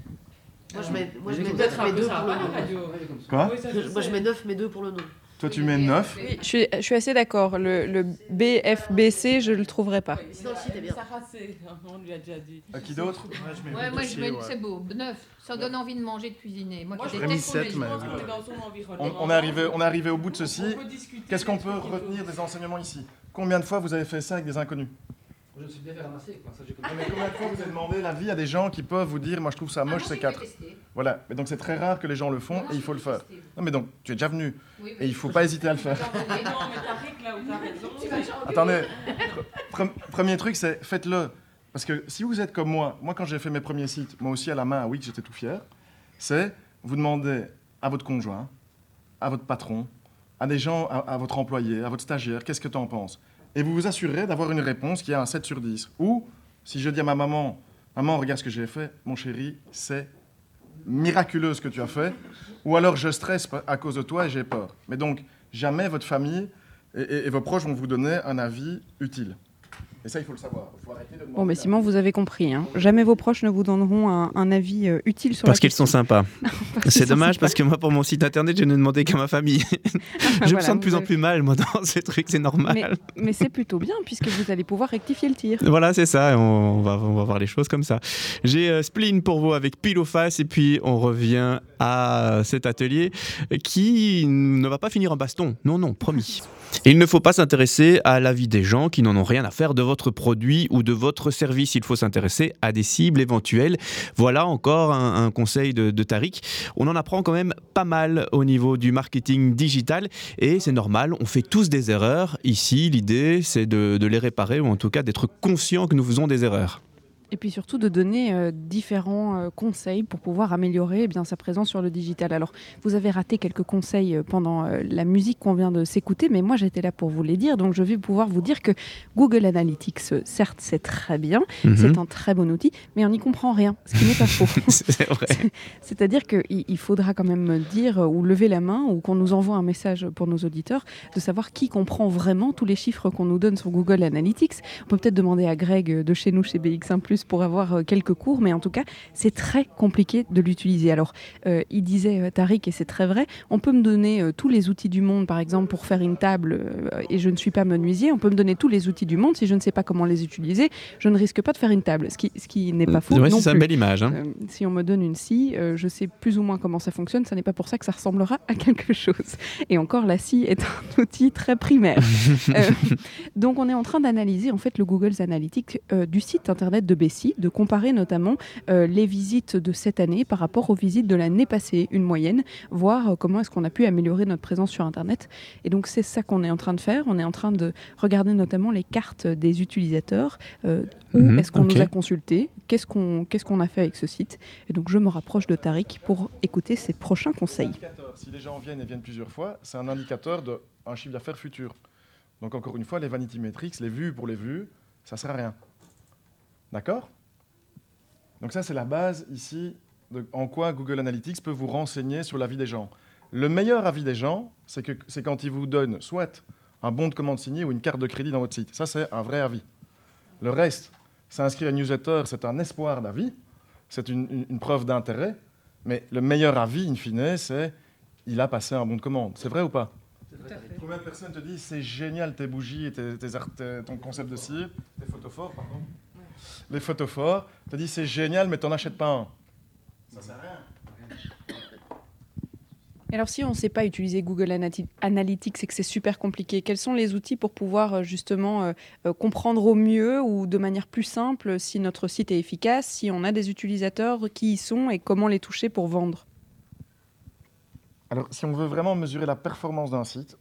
Moi, je mets, moi, je Mais mets écoute, 9, Peut-être un mais peu 2 ça pour va, le la nom. radio. Ouais, comme ça. Quoi? Oui, Moi, je mets 9, mais 2 pour le nom. Toi, tu mets 9. Oui, je suis, je suis assez d'accord. Le, le BFBC, je le trouverai pas. Sarah, on lui a déjà dit. À qui d'autre? Ouais, je mets Ouais, moi je aussi, mets, ouais. c'est beau, 9. Ça donne envie de manger, de cuisiner. Moi, Moi, je mis déteste sept, les je mais pense oui. qu'on est dans son environnement. on, on est arrivé, on est arrivé au bout de ceci. Qu'est-ce qu'on peut retenir des enseignements ici? Combien de fois vous avez fait ça avec des inconnus? Je me suis bien fait ramasser. Quoi. Ça, j'ai mais combien de fois vous avez demandé l'avis à des gens qui peuvent vous dire Moi, je trouve ça moche, c'est 4 Voilà. Mais donc, c'est très rare que les gens le font et il faut le faire. Non, mais donc, tu es déjà venu. et il ne faut pas hésiter à le faire. Attendez. Premier truc, c'est faites-le. Parce que si vous êtes comme moi, moi, quand j'ai fait mes premiers sites, moi aussi à la main, oui, j'étais tout fier, c'est vous demandez à votre conjoint, à votre patron, à des gens, à, votre employé, à votre stagiaire, qu'est-ce que tu en penses? Et vous vous assurez d'avoir une réponse qui a un 7 sur 10. Ou, si je dis à ma maman, maman, regarde ce que j'ai fait, mon chéri, c'est miraculeux ce que tu as fait. Ou alors, je stresse à cause de toi et j'ai peur. Mais donc, jamais votre famille et vos proches vont vous donner un avis utile. Et ça, il faut le savoir. faut arrêter de bon, mais Simon, vous avez compris. Hein. Jamais vos proches ne vous donneront un, avis euh, utile sur parce qu'ils sont sympas. C'est dommage parce que moi, pour mon site internet, je ne demandé qu'à ma famille. je me sens de plus en plus mal, moi, dans ces trucs, c'est normal. Mais, c'est plutôt bien puisque vous allez pouvoir rectifier le tir. Voilà, c'est ça. On, va, on va voir les choses comme ça. J'ai euh, Spleen pour vous avec pile face et puis on revient à cet atelier qui ne va pas finir en baston. Non, non, promis. Il ne faut pas s'intéresser à l'avis des gens qui n'en ont rien à faire de votre produit ou de votre service. Il faut s'intéresser à des cibles éventuelles. Voilà encore un, conseil de, de, Tariq. On en apprend quand même pas mal au niveau du marketing digital et c'est normal, on fait tous des erreurs. Ici, l'idée, c'est de les réparer ou en tout cas d'être conscient que nous faisons des erreurs. Et puis surtout de donner euh, différents euh, conseils pour pouvoir améliorer eh bien, sa présence sur le digital. Alors, vous avez raté quelques conseils euh, pendant la musique qu'on vient de s'écouter, mais moi j'étais là pour vous les dire. Donc je vais pouvoir vous dire que Google Analytics, certes, c'est très bien, mhm. c'est un très bon outil, mais on n'y comprend rien, ce qui n'est pas faux. c'est vrai. C'est-à-dire qu'il faudra quand même dire ou lever la main ou qu'on nous envoie un message pour nos auditeurs de savoir qui comprend vraiment tous les chiffres qu'on nous donne sur Google Analytics. On peut peut-être demander à Greg de chez nous, chez BX1 pour avoir euh, quelques cours, mais en tout cas, c'est très compliqué de l'utiliser. Alors, euh, il disait, euh, Tariq, et c'est très vrai, on peut me donner tous les outils du monde, par exemple, pour faire une table, et je ne suis pas menuisier, on peut me donner tous les outils du monde, si je ne sais pas comment les utiliser, je ne risque pas de faire une table, ce qui, ce qui n'est pas faux. c'est une belle image. Hein. si on me donne une scie, je sais plus ou moins comment ça fonctionne, ce n'est pas pour ça que ça ressemblera à quelque chose. Et encore, la scie est un outil très primaire. donc, on est en train d'analyser, en fait, le Google Analytics du site internet de De comparer notamment euh, les visites de cette année par rapport aux visites de l'année passée, une moyenne, voir euh, comment est-ce qu'on a pu améliorer notre présence sur Internet. Et donc c'est ça qu'on est en train de faire. On est en train de regarder notamment les cartes des utilisateurs. Euh, où mhm, est-ce qu'on nous a consulté Qu'est-ce qu'on qu'est-ce qu'on a fait avec ce site Et donc je me rapproche de Tariq pour écouter ses prochains conseils. Si les gens viennent et viennent plusieurs fois, c'est un indicateur d'un chiffre d'affaires futur. Donc encore une fois, les vanity metrics, les vues pour les vues, ça ne sert à rien. D'accord? Donc ça, c'est la base ici de en quoi Google Analytics peut vous renseigner sur l'avis des gens. Le meilleur avis des gens, c'est quand ils vous donnent soit un bon de commande signé ou une carte de crédit dans votre site. Ça, c'est un vrai avis. Le reste, s'inscrire à une newsletter, c'est un espoir d'avis, c'est une, preuve d'intérêt, mais le meilleur avis, in fine, c'est il a passé un bon de commande. C'est vrai ou pas? Combien de personnes te disent c'est génial tes bougies et tes, ton concept de site, tes photos forts, pardon? Les photophores, tu dit c'est génial, mais t'en achètes pas un. Ça sert à rien. alors si on ne sait pas utiliser Google Analytics et que c'est super compliqué, quels sont les outils pour pouvoir euh, justement euh, euh, comprendre au mieux ou de manière plus simple si notre site est efficace, si on a des utilisateurs qui y sont et comment les toucher pour vendre? Alors si on veut vraiment mesurer la performance d'un site,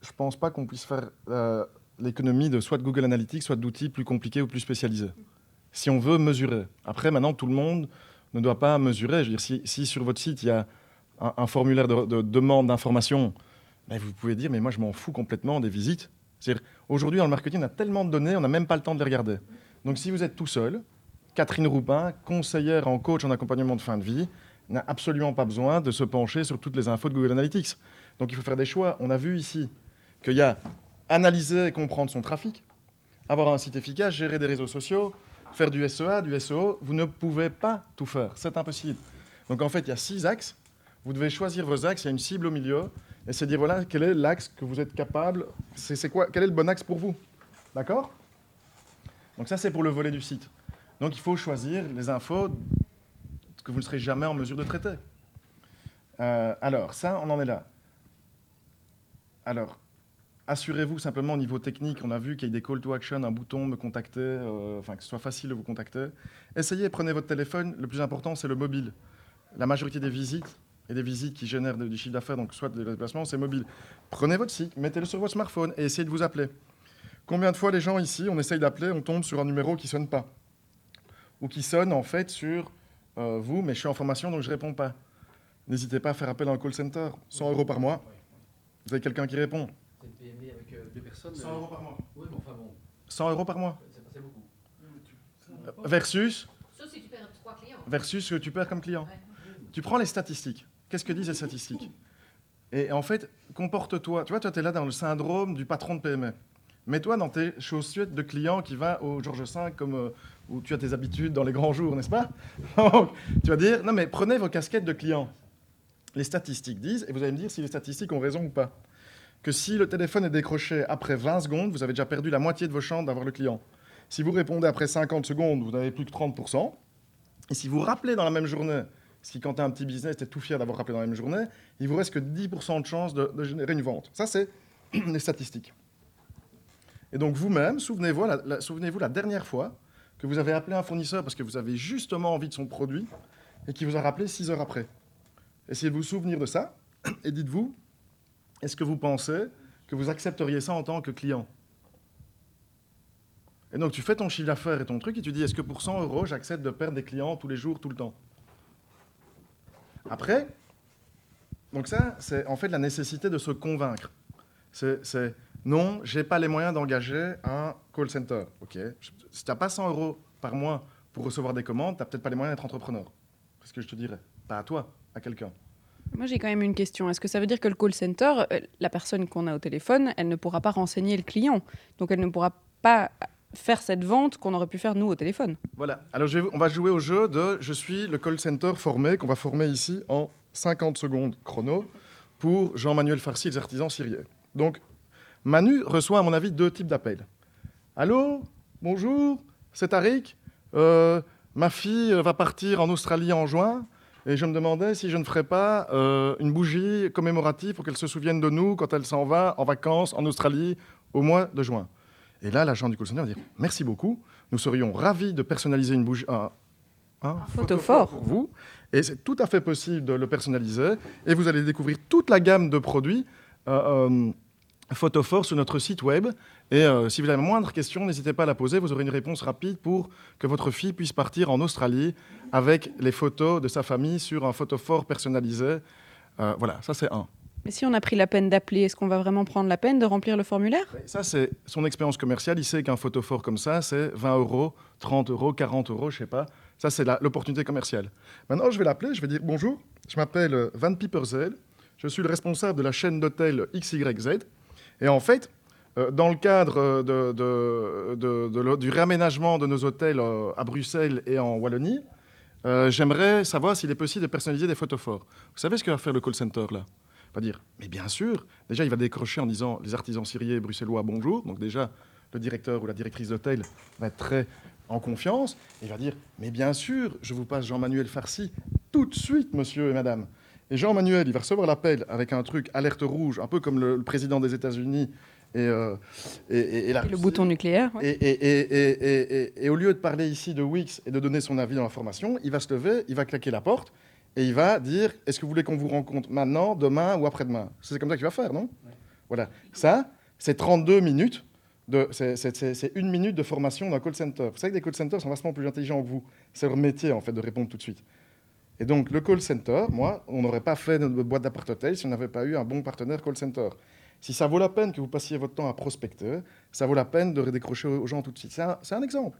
je ne pense pas qu'on puisse faire l'économie de soit de Google Analytics, soit d'outils plus compliqués ou plus spécialisés si on veut mesurer. Après, maintenant, tout le monde ne doit pas mesurer. Je veux dire, si, sur votre site, il y a un, formulaire de, demande d'information, ben, vous pouvez dire, mais moi, je m'en fous complètement des visites. Aujourd'hui, dans le marketing, on a tellement de données, on n'a même pas le temps de les regarder. Donc, si vous êtes tout seul, Catherine Roupin, conseillère en coach en accompagnement de fin de vie, n'a absolument pas besoin de se pencher sur toutes les infos de Google Analytics. Donc, il faut faire des choix. On a vu ici qu'il y a analyser et comprendre son trafic, avoir un site efficace, gérer des réseaux sociaux, faire du SEA, du SEO, vous ne pouvez pas tout faire. C'est impossible. Donc en fait, il y a six axes. Vous devez choisir vos axes. Il y a une cible au milieu. Et c'est dire, voilà, quel est l'axe que vous êtes capable. C'est quoi Quel est le bon axe pour vous? D'accord? Donc ça, c'est pour le volet du site. Donc il faut choisir les infos que vous ne serez jamais en mesure de traiter. Euh, alors, ça, on en est là. Alors, assurez-vous simplement au niveau technique, on a vu qu'il y a des call to action, un bouton me contacter, euh, enfin que ce soit facile de vous contacter. Essayez, prenez votre téléphone, le plus important c'est le mobile. La majorité des visites et des visites qui génèrent du chiffre d'affaires, donc soit des déplacements, c'est mobile. Prenez votre site, mettez-le sur votre smartphone et essayez de vous appeler. Combien de fois les gens ici, on essaye d'appeler, on tombe sur un numéro qui sonne pas? Ou qui sonne en fait sur euh, vous, mais je suis en formation donc je réponds pas. N'hésitez pas à faire appel dans le call center, 100 euros par mois. Vous avez quelqu'un qui répond? C'est une PME avec euh, deux personnes. 100 euros par mois. Oui, mais enfin bon. 100 euros par mois. C'est beaucoup. Euh, Versus, Sauf si tu perds trois clients. versus ce que tu perds comme client. Tu prends les statistiques. Qu'est-ce que disent les statistiques? Et en fait, comporte-toi. Tu vois, toi, tu es là dans le syndrome du patron de PME. Mets-toi dans tes chaussettes de client qui va au Georges V, comme, euh, où tu as tes habitudes dans les grands jours, n'est-ce pas? Donc, Tu vas dire, non mais prenez vos casquettes de client. Les statistiques disent, et vous allez me dire si les statistiques ont raison ou pas, que si le téléphone est décroché après 20 secondes, vous avez déjà perdu la moitié de vos chances d'avoir le client. Si vous répondez après 50 secondes, vous n'avez plus que 30%. Et si vous rappelez dans la même journée, ce qui, quand tu un petit business, tu tout fier d'avoir rappelé dans la même journée, il vous reste que 10% de chance de, générer une vente. Ça, c'est les statistiques. Et donc, vous-même, souvenez-vous la, la- souvenez-vous la dernière fois que vous avez appelé un fournisseur parce que vous avez justement envie de son produit et qui vous a rappelé 6 heures après. Essayez de vous souvenir de ça et dites-vous, est-ce que vous pensez que vous accepteriez ça en tant que client? Et donc, tu fais ton chiffre d'affaires et ton truc et tu dis, est-ce que pour 100 euros, j'accepte de perdre des clients tous les jours, tout le temps? Après, donc ça, c'est en fait la nécessité de se convaincre. C'est, non, j'ai pas les moyens d'engager un call center. Ok. Si tu n'as pas 100 euros par mois pour recevoir des commandes, tu n'as peut-être pas les moyens d'être entrepreneur. C'est ce que je te dirais. Pas à toi, à quelqu'un. Moi, j'ai quand même une question. Est-ce que ça veut dire que le call center, euh, la personne qu'on a au téléphone, elle ne pourra pas renseigner le client? Donc, elle ne pourra pas faire cette vente qu'on aurait pu faire nous au téléphone Voilà. Alors, on va jouer au jeu de je suis le call center formé, qu'on va former ici en 50 secondes chrono pour Jean-Manuel et les artisans syriens. Donc, Manu reçoit, à mon avis, deux types d'appels. Allô? Bonjour? C'est Tariq? Euh, Ma fille euh, va partir en Australie en juin et je me demandais si je ne ferais pas euh, une bougie commémorative pour qu'elle se souvienne de nous quand elle s'en va en vacances en Australie au mois de juin. Et là, l'agent du call center va dire Merci beaucoup, nous serions ravis de personnaliser une bougie. un- un photophore. pour vous. Et c'est tout à fait possible de le personnaliser. Et vous allez découvrir toute la gamme de produits euh, euh, Photophore sur notre site web. Et euh, si vous avez la moindre question, n'hésitez pas à la poser. Vous aurez une réponse rapide pour que votre fille puisse partir en Australie avec les photos de sa famille sur un photophore personnalisé. Euh, voilà, ça c'est un. Mais si on a pris la peine d'appeler, est-ce qu'on va vraiment prendre la peine de remplir le formulaire? Ça, c'est son expérience commerciale. Il sait qu'un photophore comme ça, c'est 20 euros, 30 euros, 40 euros, je sais pas. Ça, c'est l'opportunité commerciale. Maintenant, je vais l'appeler, je vais dire bonjour, je m'appelle Van Pieperzel, je suis le responsable de la chaîne d'hôtels XYZ. Et en fait, dans le cadre euh, du réaménagement de nos hôtels euh, à Bruxelles et en Wallonie, euh, j'aimerais savoir s'il est possible de personnaliser des photophores. Vous savez ce que va faire le call center là? Il va dire, mais bien sûr. Déjà, il va décrocher en disant les artisans syriens bruxellois, bonjour. Donc déjà, le directeur ou la directrice d'hôtel va être très en confiance. Et il va dire, mais bien sûr, je vous passe Jean-Manuel Farcy tout de suite, monsieur et madame. Et Jean-Manuel, il va recevoir l'appel avec un truc alerte rouge, un peu comme le président des États-Unis et, euh, et, et- et la Et le Russie. bouton nucléaire ouais. Et, et- et- et- et- et- et au lieu de parler ici de Wix et de donner son avis dans la formation, il va se lever, il va claquer la porte et il va dire Est-ce que vous voulez qu'on vous rencontre maintenant, demain ou après-demain? C'est comme ça qu'il va faire, non? Voilà. Ça, c'est 32 minutes. c'est une minute de formation d'un call center. Vous savez que des call centers sont vachement plus intelligents que vous. C'est leur métier, en fait, de répondre tout de suite. Et donc, le call center, moi, on n'aurait pas fait notre boîte d'appart-hôtel si on n'avait pas eu un bon partenaire call center. Si ça vaut la peine que vous passiez votre temps à prospecter, ça vaut la peine de décrocher aux gens tout de suite. C'est un, exemple.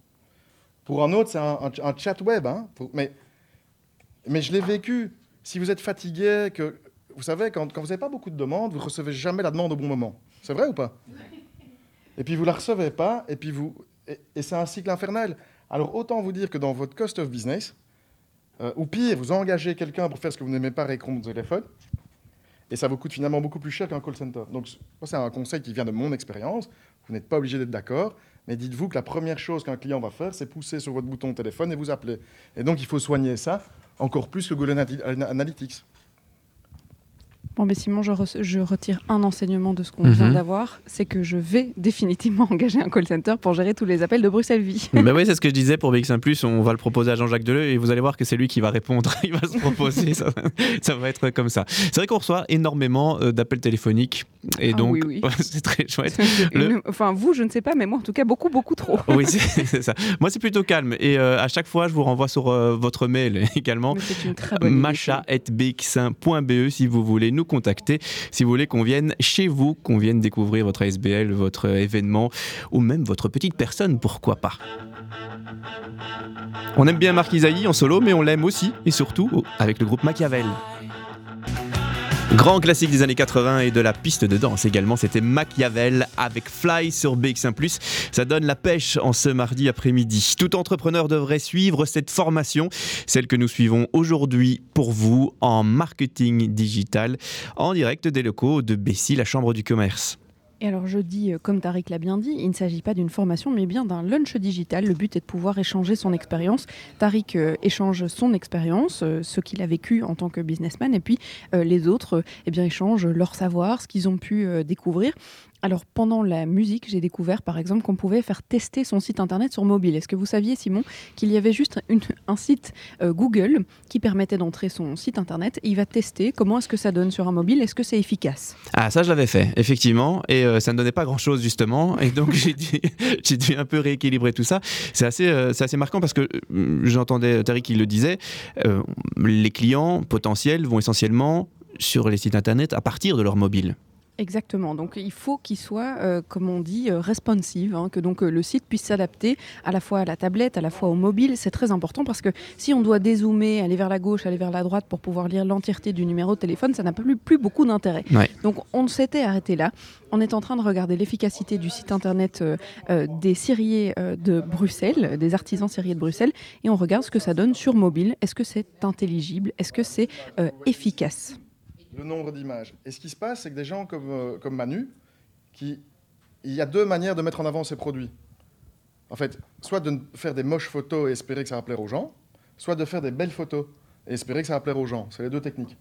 Pour un autre, c'est un, chat web. hein. Mais, mais je l'ai vécu. Si vous êtes fatigué, que, vous savez, quand, quand vous n'avez pas beaucoup de demandes, vous ne recevez jamais la demande au bon moment. C'est vrai ou pas? Et puis vous la recevez pas, et puis vous... Et c'est un cycle infernal. Alors autant vous dire que dans votre cost of business, euh, ou pire, vous engagez quelqu'un pour faire ce que vous n'aimez pas répondre au téléphone, et ça vous coûte finalement beaucoup plus cher qu'un call center. Donc, c'est un conseil qui vient de mon expérience. Vous n'êtes pas obligé d'être d'accord, mais dites-vous que la première chose qu'un client va faire, c'est pousser sur votre bouton téléphone et vous appeler. Et donc, il faut soigner ça encore plus que Google Analy- Analytics. Bon, mais Simon, je, je, retire un enseignement de ce qu'on vient mhm. d'avoir, c'est que je vais définitivement engager un call center pour gérer tous les appels de Bruxelles Vie. Mais oui, c'est ce que je disais pour BX1 +, on va le proposer à Jean-Jacques Deleu et vous allez voir que c'est lui qui va répondre, il va se proposer, ça, ça, va être comme ça. C'est vrai qu'on reçoit énormément euh, d'appels téléphoniques et ah donc c'est très chouette. Enfin, vous, je ne sais pas, mais moi en tout cas, beaucoup, beaucoup trop. oui, c'est ça. Moi, c'est plutôt calme et euh, à chaque fois, je vous renvoie sur euh, votre mail également, macha.bx1.be si vous voulez nous contacter, si vous voulez qu'on vienne chez vous, qu'on vienne découvrir votre ASBL, votre événement ou même votre petite personne, pourquoi pas. On aime bien Marc Isaïe en solo, mais on l'aime aussi et surtout avec le groupe Machiavel. Grand classique des années 80 et de la piste de danse également, c'était Machiavel avec Fly sur BX1+. Ça donne la pêche en ce mardi après-midi. Tout entrepreneur devrait suivre cette formation, celle que nous suivons aujourd'hui pour vous en marketing digital, en direct des locaux de Bessy, la Chambre du commerce. Et alors je dis, euh, comme Tariq l'a bien dit, il ne s'agit pas d'une formation, mais bien d'un lunch digital. Le but est de pouvoir échanger son expérience. Tariq euh, échange son expérience, euh, ce qu'il a vécu en tant que businessman, et puis les autres eh bien, échangent leur savoir, ce qu'ils ont pu découvrir. Alors pendant la musique, j'ai découvert par exemple qu'on pouvait faire tester son site internet sur mobile. Est-ce que vous saviez Simon qu'il y avait juste un site euh, Google qui permettait d'entrer son site internet? Et il va tester comment est-ce que ça donne sur un mobile, est-ce que c'est efficace? Ah ça je l'avais fait effectivement et euh, ça ne donnait pas grand-chose justement et donc j'ai dû, un peu rééquilibrer tout ça. C'est assez, euh, assez marquant parce que j'entendais Tariq qui le disait, les clients potentiels vont essentiellement sur les sites internet à partir de leur mobile. Exactement. Donc il faut qu'il soit, euh, comme on dit, euh, responsive, hein, que donc euh, le site puisse s'adapter à la fois à la tablette, à la fois au mobile. C'est très important parce que si on doit dézoomer, aller vers la gauche, aller vers la droite pour pouvoir lire l'entièreté du numéro de téléphone, ça n'a plus, plus beaucoup d'intérêt. Donc on s'était arrêté là. On est en train de regarder l'efficacité du site internet des serriers de Bruxelles, des artisans serriers de Bruxelles, et on regarde ce que ça donne sur mobile. Est-ce que c'est intelligible? Est-ce que c'est efficace? Le nombre d'images. Et ce qui se passe, c'est que des gens comme, euh, comme Manu, qui, il y a deux manières de mettre en avant ses produits. En fait, soit de faire des moches photos et espérer que ça va plaire aux gens, soit de faire des belles photos et espérer que ça va plaire aux gens. C'est les deux techniques.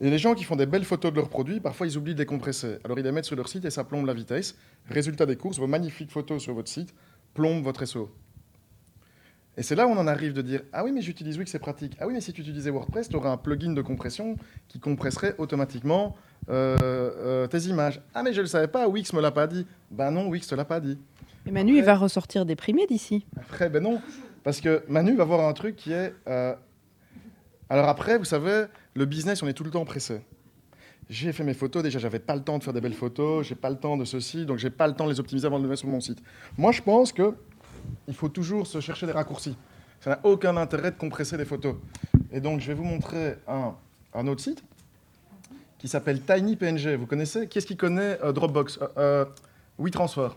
Et les gens qui font des belles photos de leurs produits, parfois ils oublient de les compresser. Alors ils les mettent sur leur site et ça plombe la vitesse. Résultat des courses, vos magnifiques photos sur votre site plombent votre SEO. Et c'est là où on en arrive de dire Ah oui, mais j'utilise Wix, c'est pratique. Ah oui, mais si tu utilisais WordPress, tu aurais un plugin de compression qui compresserait automatiquement euh, euh, tes images. Ah, mais je ne le savais pas, Wix me l'a pas dit. Ben non, Wix te l'a pas dit. Et Manu, il va ressortir déprimé d'ici. Après, ben non. Parce que Manu va voir un truc qui est. Euh, alors après, vous savez, le business, on est tout le temps pressé. J'ai fait mes photos, déjà, j'avais pas le temps de faire des belles photos, j'ai pas le temps de ceci, donc j'ai pas le temps de les optimiser avant de les mettre sur mon site. Moi, je pense que il faut toujours se chercher des raccourcis. Ça n'a aucun intérêt de compresser les photos. Et donc, je vais vous montrer un, un autre site qui s'appelle TinyPNG. Vous connaissez? Qui est-ce qui connaît euh, Dropbox? Euh, euh, WeTransfer.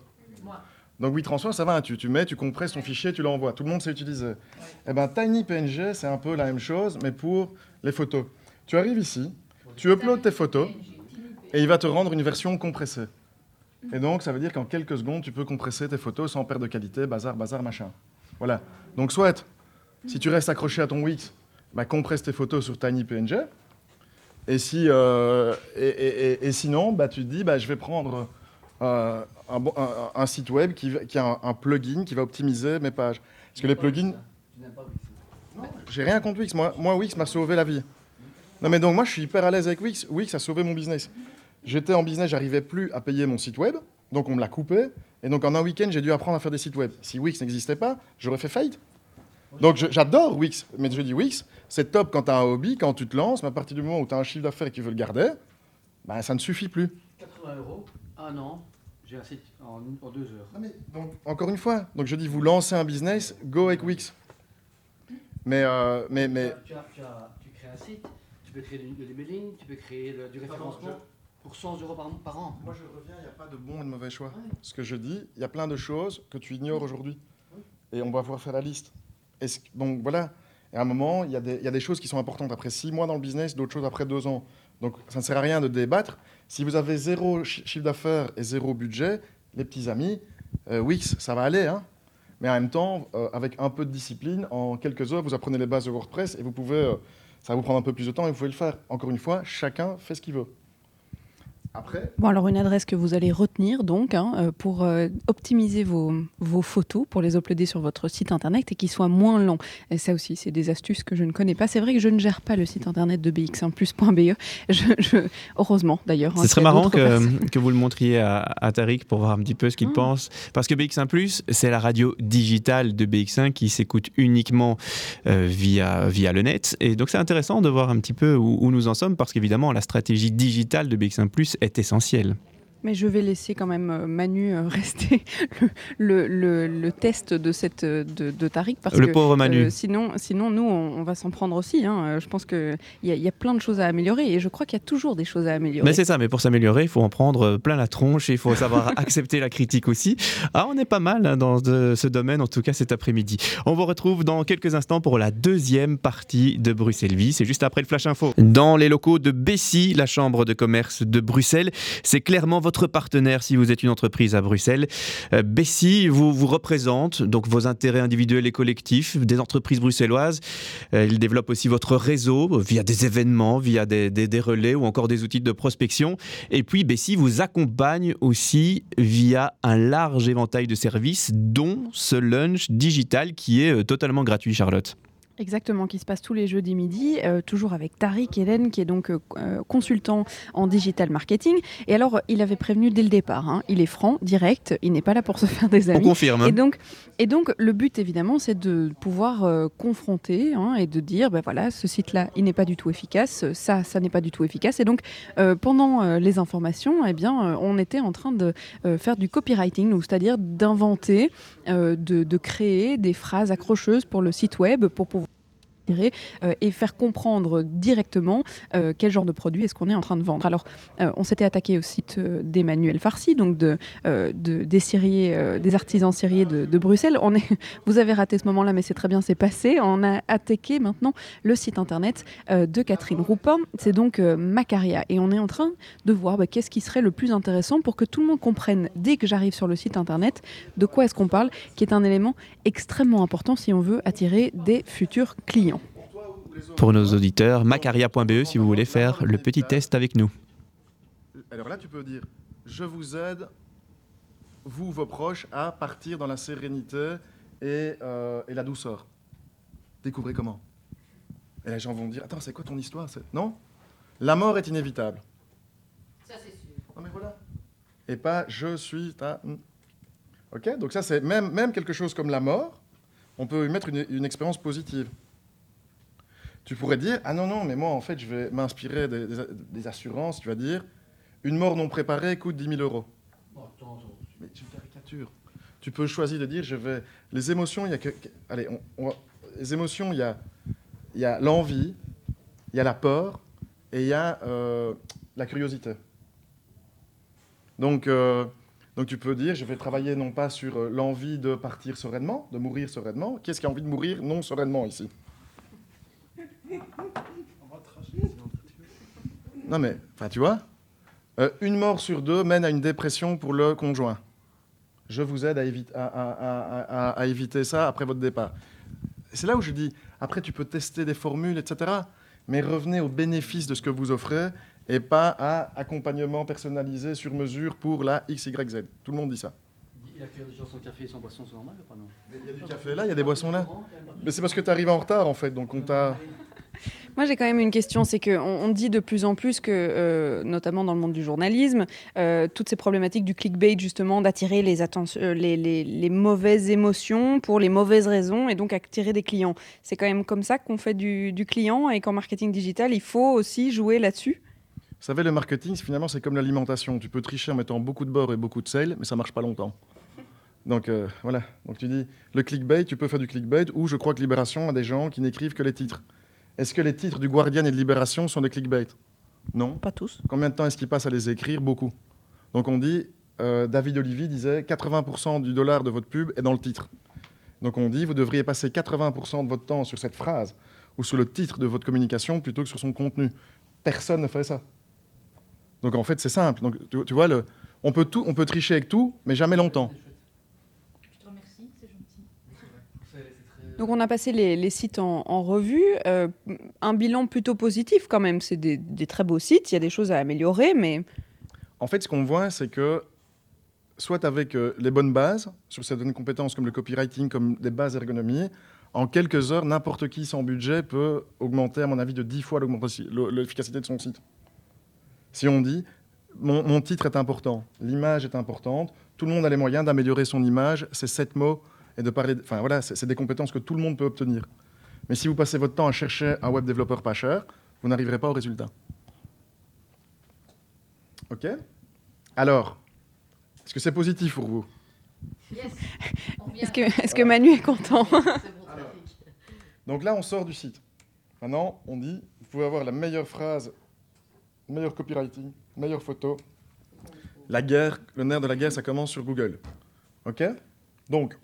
Moi. Donc WeTransfer, ça va, tu, tu mets, tu compresses ton fichier, tu l'envoies. Tout le monde sait utiliser. Eh bien, TinyPNG, c'est un peu la même chose, mais pour les photos. Tu arrives ici, tu uploads tes photos, et il va te rendre une version compressée. Et donc, ça veut dire qu'en quelques secondes, tu peux compresser tes photos sans perdre de qualité, bazar, bazar, machin. Voilà. Donc, soit, si tu restes accroché à ton Wix, bah, compresse tes photos sur TinyPNG. Et, si, euh, et, sinon, bah, tu te dis, bah, je vais prendre euh, un, site web qui, a un, plugin qui va optimiser mes pages. Parce que les plugins. J'ai rien contre Wix. Moi, moi Wix m'a sauvé la vie. Non, mais donc, moi, je suis hyper à l'aise avec Wix. Wix a sauvé mon business. J'étais en business, j'arrivais plus à payer mon site web, donc on me l'a coupé. Et donc en un week-end, j'ai dû apprendre à faire des sites web. Si Wix n'existait pas, j'aurais fait faillite. Donc j'adore Wix, mais je dis Wix, c'est top quand tu as un hobby, quand tu te lances, mais à partir du moment où tu as un chiffre d'affaires et que tu veux le garder, ben, ça ne suffit plus. 80 euros, un an, j'ai un site en, deux heures. donc, encore une fois, donc je dis, vous lancez un business, go avec Wix. Mais, euh, mais, mais... Tu, crées un site, tu peux créer le emailing, tu peux créer du référencement pour 100 euros par, an. Moi, je reviens, il n'y a pas de bon et de mauvais choix. Ce que je dis, il y a plein de choses que tu ignores aujourd'hui. Et on va pouvoir faire la liste. donc voilà. Et à un moment, il y, a des, il y, a des choses qui sont importantes après six mois dans le business, d'autres choses après deux ans. Donc ça ne sert à rien de débattre. Si vous avez zéro chiffre d'affaires et zéro budget, les petits amis, euh, Wix, ça va aller. Hein mais en même temps, euh, avec un peu de discipline, en quelques heures, vous apprenez les bases de WordPress et vous pouvez... Euh, Ça va vous prendre un peu plus de temps et vous pouvez le faire. Encore une fois, chacun fait ce qu'il veut. Bon, alors une adresse que vous allez retenir donc hein, euh, pour euh, optimiser vos, vos, photos, pour les uploader sur votre site internet et qu'ils soient moins longs. Et ça aussi, c'est des astuces que je ne connais pas. C'est vrai que je ne gère pas le site internet de bx1plus.be. Je, je, heureusement d'ailleurs. Hein, Ce serait marrant que, que, vous le montriez à, à, Tariq pour voir un petit peu ce qu'il mmh. pense. Parce que BX1 Plus, c'est la radio digitale de BX1 qui s'écoute uniquement euh, via, via le net. Et donc c'est intéressant de voir un petit peu où, où nous en sommes parce qu'évidemment, la stratégie digitale de BX1 Plus est essentiel. Mais je vais laisser quand même euh, Manu euh, rester le, le, le, test de, cette, de, de Tariq. Parce le pauvre Manu. Euh, sinon, sinon, nous, on, on va s'en prendre aussi. Hein. Je pense qu'il y, y, a plein de choses à améliorer et je crois qu'il y a toujours des choses à améliorer. Mais c'est ça, mais pour s'améliorer, il faut en prendre plein la tronche et il faut savoir accepter la critique aussi. Ah, on est pas mal hein, dans de, ce domaine, en tout cas cet après-midi. On vous retrouve dans quelques instants pour la deuxième partie de Bruxelles Vie. C'est juste après le Flash Info. Dans les locaux de Bessie, la chambre de commerce de Bruxelles, c'est clairement votre partenaire si vous êtes une entreprise à Bruxelles. Euh, Bessie vous, représente donc vos intérêts individuels et collectifs des entreprises bruxelloises. Euh, il développe aussi votre réseau via des événements, via des, des, des, relais ou encore des outils de prospection. Et puis Bessie vous accompagne aussi via un large éventail de services, dont ce lunch digital qui est euh, totalement gratuit, Charlotte. Exactement, qui se passe tous les jeudis midi, euh, toujours avec Tariq Hélène, qui est donc euh, consultant en digital marketing. Et alors, il avait prévenu dès le départ, hein, il est franc, direct, il n'est pas là pour se faire des amis. On confirme. Et, donc, et donc, le but, évidemment, c'est de pouvoir euh, confronter hein, et de dire, ben voilà, ce site-là, il n'est pas du tout efficace, ça, ça n'est pas du tout efficace. Et donc, euh, pendant euh, les informations, eh bien, on était en train de faire du copywriting, c'est-à-dire d'inventer, de, de créer des phrases accrocheuses pour le site web pour pouvoir euh, et faire comprendre directement euh, quel genre de produit est-ce qu'on est en train de vendre. Alors, euh, on s'était attaqué au site d'Emmanuel Farsi, donc de, de, des, des artisans serriers de, de, Bruxelles. On est, vous avez raté ce moment-là, mais c'est très bien, c'est passé. On a attaqué maintenant le site internet de Catherine Roupin. C'est donc Macaria. Et on est en train de voir bah, qu'est-ce qui serait le plus intéressant pour que tout le monde comprenne, dès que j'arrive sur le site internet, de quoi est-ce qu'on parle, qui est un élément extrêmement important si on veut attirer des futurs clients. Pour nos auditeurs, macaria.be si vous voulez faire le petit test avec nous. Alors là, tu peux dire je vous aide, vous, vos proches, à partir dans la sérénité et, euh, et la douceur. Découvrez comment. Et les gens vont dire Attends, c'est quoi ton histoire Non? La mort est inévitable. Ça, c'est sûr. Non, mais voilà. Et pas je suis ta. Ok? Donc, ça, c'est même, même quelque chose comme la mort, on peut y mettre une, une expérience positive. Tu pourrais dire, ah non, non, mais moi, en fait, je vais m'inspirer des, des, des, assurances. Tu vas dire, une mort non préparée coûte 10 000 euros. Oh, attends, attends. Mais c'est une caricature. Tu peux choisir de dire, je vais... Les émotions, il y a que... Allez, on, les émotions, il y a, il y a l'envie, il y a la peur et il y a euh, la curiosité. Donc, euh, donc tu peux dire, je vais travailler non pas sur euh, l'envie de partir sereinement, de mourir sereinement. Qui est-ce qui a envie de mourir non sereinement ici? Non mais, enfin tu vois, euh, une mort sur deux mène à une dépression pour le conjoint. Je vous aide à, évite, à, à, à, à éviter ça après votre départ. C'est là où je dis, après tu peux tester des formules, etc. Mais revenez au bénéfice de ce que vous offrez et pas à accompagnement personnalisé sur mesure pour la XYZ. Tout le monde dit ça. Il a fait déjà son café et son boisson, c'est normal ou pas non? Il y a du café là, il y a des boissons là. Mais c'est parce que tu arrives en retard en fait, donc on t'a... Moi, j'ai quand même une question, c'est qu'on on dit de plus en plus que, euh, notamment dans le monde du journalisme, euh, toutes ces problématiques du clickbait, justement, d'attirer les, euh, les, mauvaises émotions pour les mauvaises raisons et donc attirer des clients. C'est quand même comme ça qu'on fait du, client et qu'en marketing digital, il faut aussi jouer là-dessus? Vous savez, le marketing, finalement, c'est comme l'alimentation. Tu peux tricher en mettant beaucoup de beurre et beaucoup de sel, mais ça marche pas longtemps. Donc voilà, donc tu dis, le clickbait, tu peux faire du clickbait, ou je crois que Libération a des gens qui n'écrivent que les titres. Est-ce que les titres du Guardian et de Libération sont des clickbait? Non. Pas tous. Combien de temps est-ce qu'ils passent à les écrire? Beaucoup. Donc on dit, euh, David Olivier disait, 80% du dollar de votre pub est dans le titre. Donc on dit, vous devriez passer 80% de votre temps sur cette phrase ou sur le titre de votre communication plutôt que sur son contenu. Personne ne fait ça. Donc en fait, c'est simple. Donc tu, tu vois, le, on, peut tout, on peut tricher avec tout, mais jamais longtemps. Je te remercie, c'est gentil. C'est très Donc on a passé les, sites en, revue. Euh, un bilan plutôt positif quand même. C'est des, très beaux sites. Il y a des choses à améliorer, mais... En fait, ce qu'on voit, c'est que soit avec euh, les bonnes bases, sur certaines compétences comme le copywriting, comme des bases ergonomie, en quelques heures, n'importe qui sans budget peut augmenter, à mon avis, de 10 fois l'efficacité de son site. Si on dit, mon, titre est important, l'image est importante, tout le monde a les moyens d'améliorer son image, c'est sept mots, et de parler. Enfin voilà, c'est des compétences que tout le monde peut obtenir. Mais si vous passez votre temps à chercher un web développeur pas cher, vous n'arriverez pas au résultat. Ok? Alors, est-ce que c'est positif pour vous? Est-ce que, est que, Manu est content? Donc là, on sort du site. Maintenant, on dit, vous pouvez avoir la meilleure phrase, meilleur copywriting, meilleure photo. La guerre, le nerf de la guerre, ça commence sur Google. OK? Donc,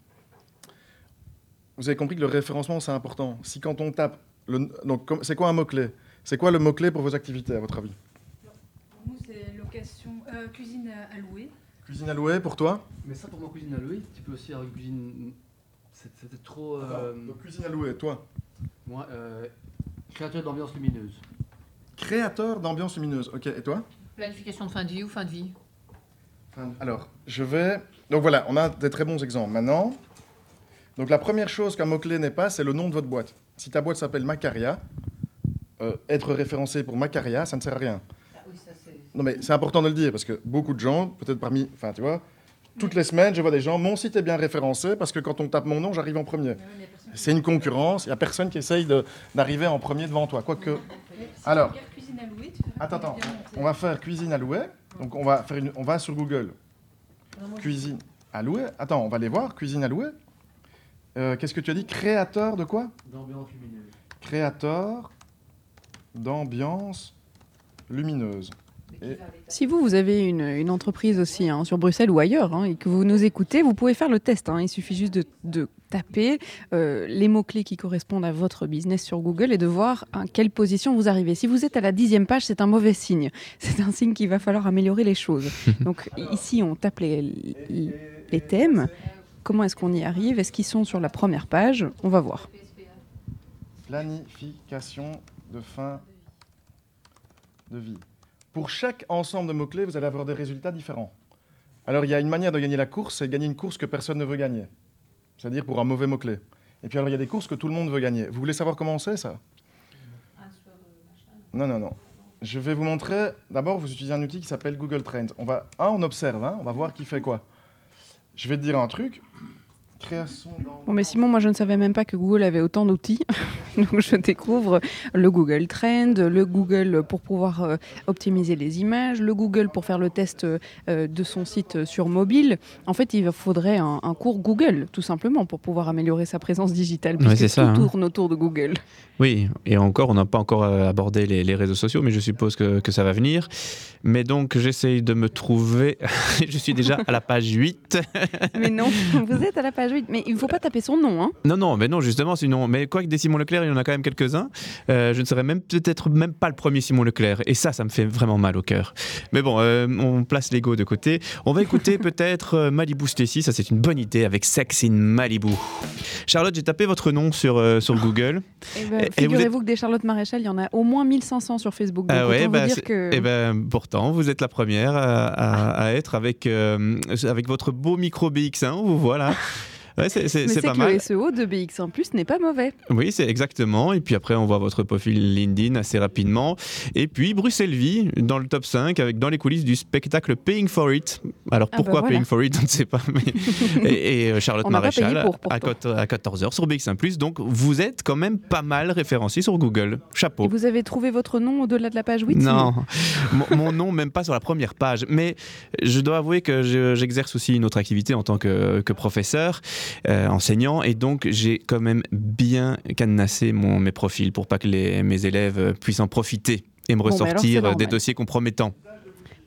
vous avez compris que le référencement, c'est important. Si quand on tape, le, donc c'est quoi un mot-clé? C'est quoi le mot-clé pour vos activités, à votre avis? Pour nous, c'est location, euh, cuisine allouée. Cuisine allouée, pour toi? Mais ça, pour moi, cuisine allouée, tu peux aussi avoir une cuisine... C'était trop... Euh... cuisine allouée, toi? Moi, euh, créateur d'ambiance lumineuse. Créateur d'ambiance lumineuse, ok. Et toi? Planification de fin de vie ou fin de vie Alors, je vais... Donc voilà, on a des très bons exemples. Maintenant, donc la première chose qu'un mot-clé n'est pas, c'est le nom de votre boîte. Si ta boîte s'appelle Macaria, euh, être référencé pour Macaria, ça ne sert à rien. Ah non mais c'est important de le dire parce que beaucoup de gens, peut-être parmi, enfin tu vois, toutes les semaines, je vois des gens, mon site est bien référencé parce que quand on tape mon nom, j'arrive en premier. C'est une concurrence, il n'y a personne qui essaye d'arriver en premier devant toi. Quoique. Alors, attends, attends, on va faire cuisine allouée. Donc on va, faire une, on va sur Google. Cuisine allouée. Attends, on va aller voir, cuisine allouée. Euh, qu'est-ce que tu as dit? Créateur de quoi? D'ambiance lumineuse. Créateur d'ambiance lumineuse. Si vous, vous avez une, entreprise aussi hein, sur Bruxelles ou ailleurs hein, et que vous nous écoutez, vous pouvez faire le test. Hein. Il suffit juste de, taper euh, les mots-clés qui correspondent à votre business sur Google et de voir à quelle position vous arrivez. Si vous êtes à la dixième page, c'est un mauvais signe. C'est un signe qu'il va falloir améliorer les choses. Donc ici, on tape les, les thèmes. Comment est-ce qu'on y arrive? Est-ce qu'ils sont sur la première page? On va voir. Planification de fin de vie. Pour chaque ensemble de mots-clés, vous allez avoir des résultats différents. Alors, il y a une manière de gagner la course, c'est gagner une course que personne ne veut gagner. C'est-à-dire pour un mauvais mot-clé. Et puis, alors, il y a des courses que tout le monde veut gagner. Vous voulez savoir comment c'est, ça? Non, non, non. Je vais vous montrer. D'abord, vous utilisez un outil qui s'appelle Google Trends. On va, un, on observe, hein, on va voir qui fait quoi. Je vais te dire un truc. Bon, mais Simon, moi je ne savais même pas que Google avait autant d'outils. Donc je découvre le Google Trend, le Google pour pouvoir euh, optimiser les images, le Google pour faire le test euh, de son site sur mobile. En fait, il faudrait un, cours Google, tout simplement, pour pouvoir améliorer sa présence digitale, puisque tout hein. tourne autour de Google. Oui, et encore, on n'a pas encore euh, abordé les, réseaux sociaux, mais je suppose que, que ça va venir. Mais donc, j'essaye de me trouver. je suis déjà à la page 8. mais non, vous êtes à la page mais il ne faut pas taper son nom. Hein. Non, non, mais non, justement, sinon. Mais quoi que des Simon Leclerc, il y en a quand même quelques-uns. Euh, je ne serais même peut-être même pas le premier Simon Leclerc. Et ça, ça me fait vraiment mal au cœur. Mais bon, euh, on place l'ego de côté. On va écouter peut-être euh, Malibu Stacy. Ça, c'est une bonne idée avec Sex in Malibu. Charlotte, j'ai tapé votre nom sur, sur Google. Eh ben, figurez-vous que des Charlotte Maréchal, il y en a au moins 1500 sur Facebook. Donc ah ouais, bah, dire que... Eh ben, vous êtes la première à, être avec, avec votre beau micro BX1. Vous voilà. Ouais, c'est, c'est, c'est pas que mal. Le SEO de BX1 Plus n'est pas mauvais. Oui, c'est exactement. Et puis après, on voit votre profil LinkedIn assez rapidement. Et puis Bruxelles Vie dans le top 5 avec dans les coulisses du spectacle Paying for It. Alors ah pourquoi bah Paying for It, on ne sait pas. et, euh, Charlotte Maréchal à, 14h sur BX1 Plus. Donc vous êtes quand même pas mal référencé sur Google. Chapeau. Et vous avez trouvé votre nom au-delà de la page 8 Non, mon, nom même pas sur la première page. Mais je dois avouer que j'exerce aussi une autre activité en tant que, que professeur. Euh, enseignant. Et donc, j'ai quand même bien cadenassé mon, mes profils pour pas que les, mes élèves puissent en profiter et me ressortir des dossiers compromettants.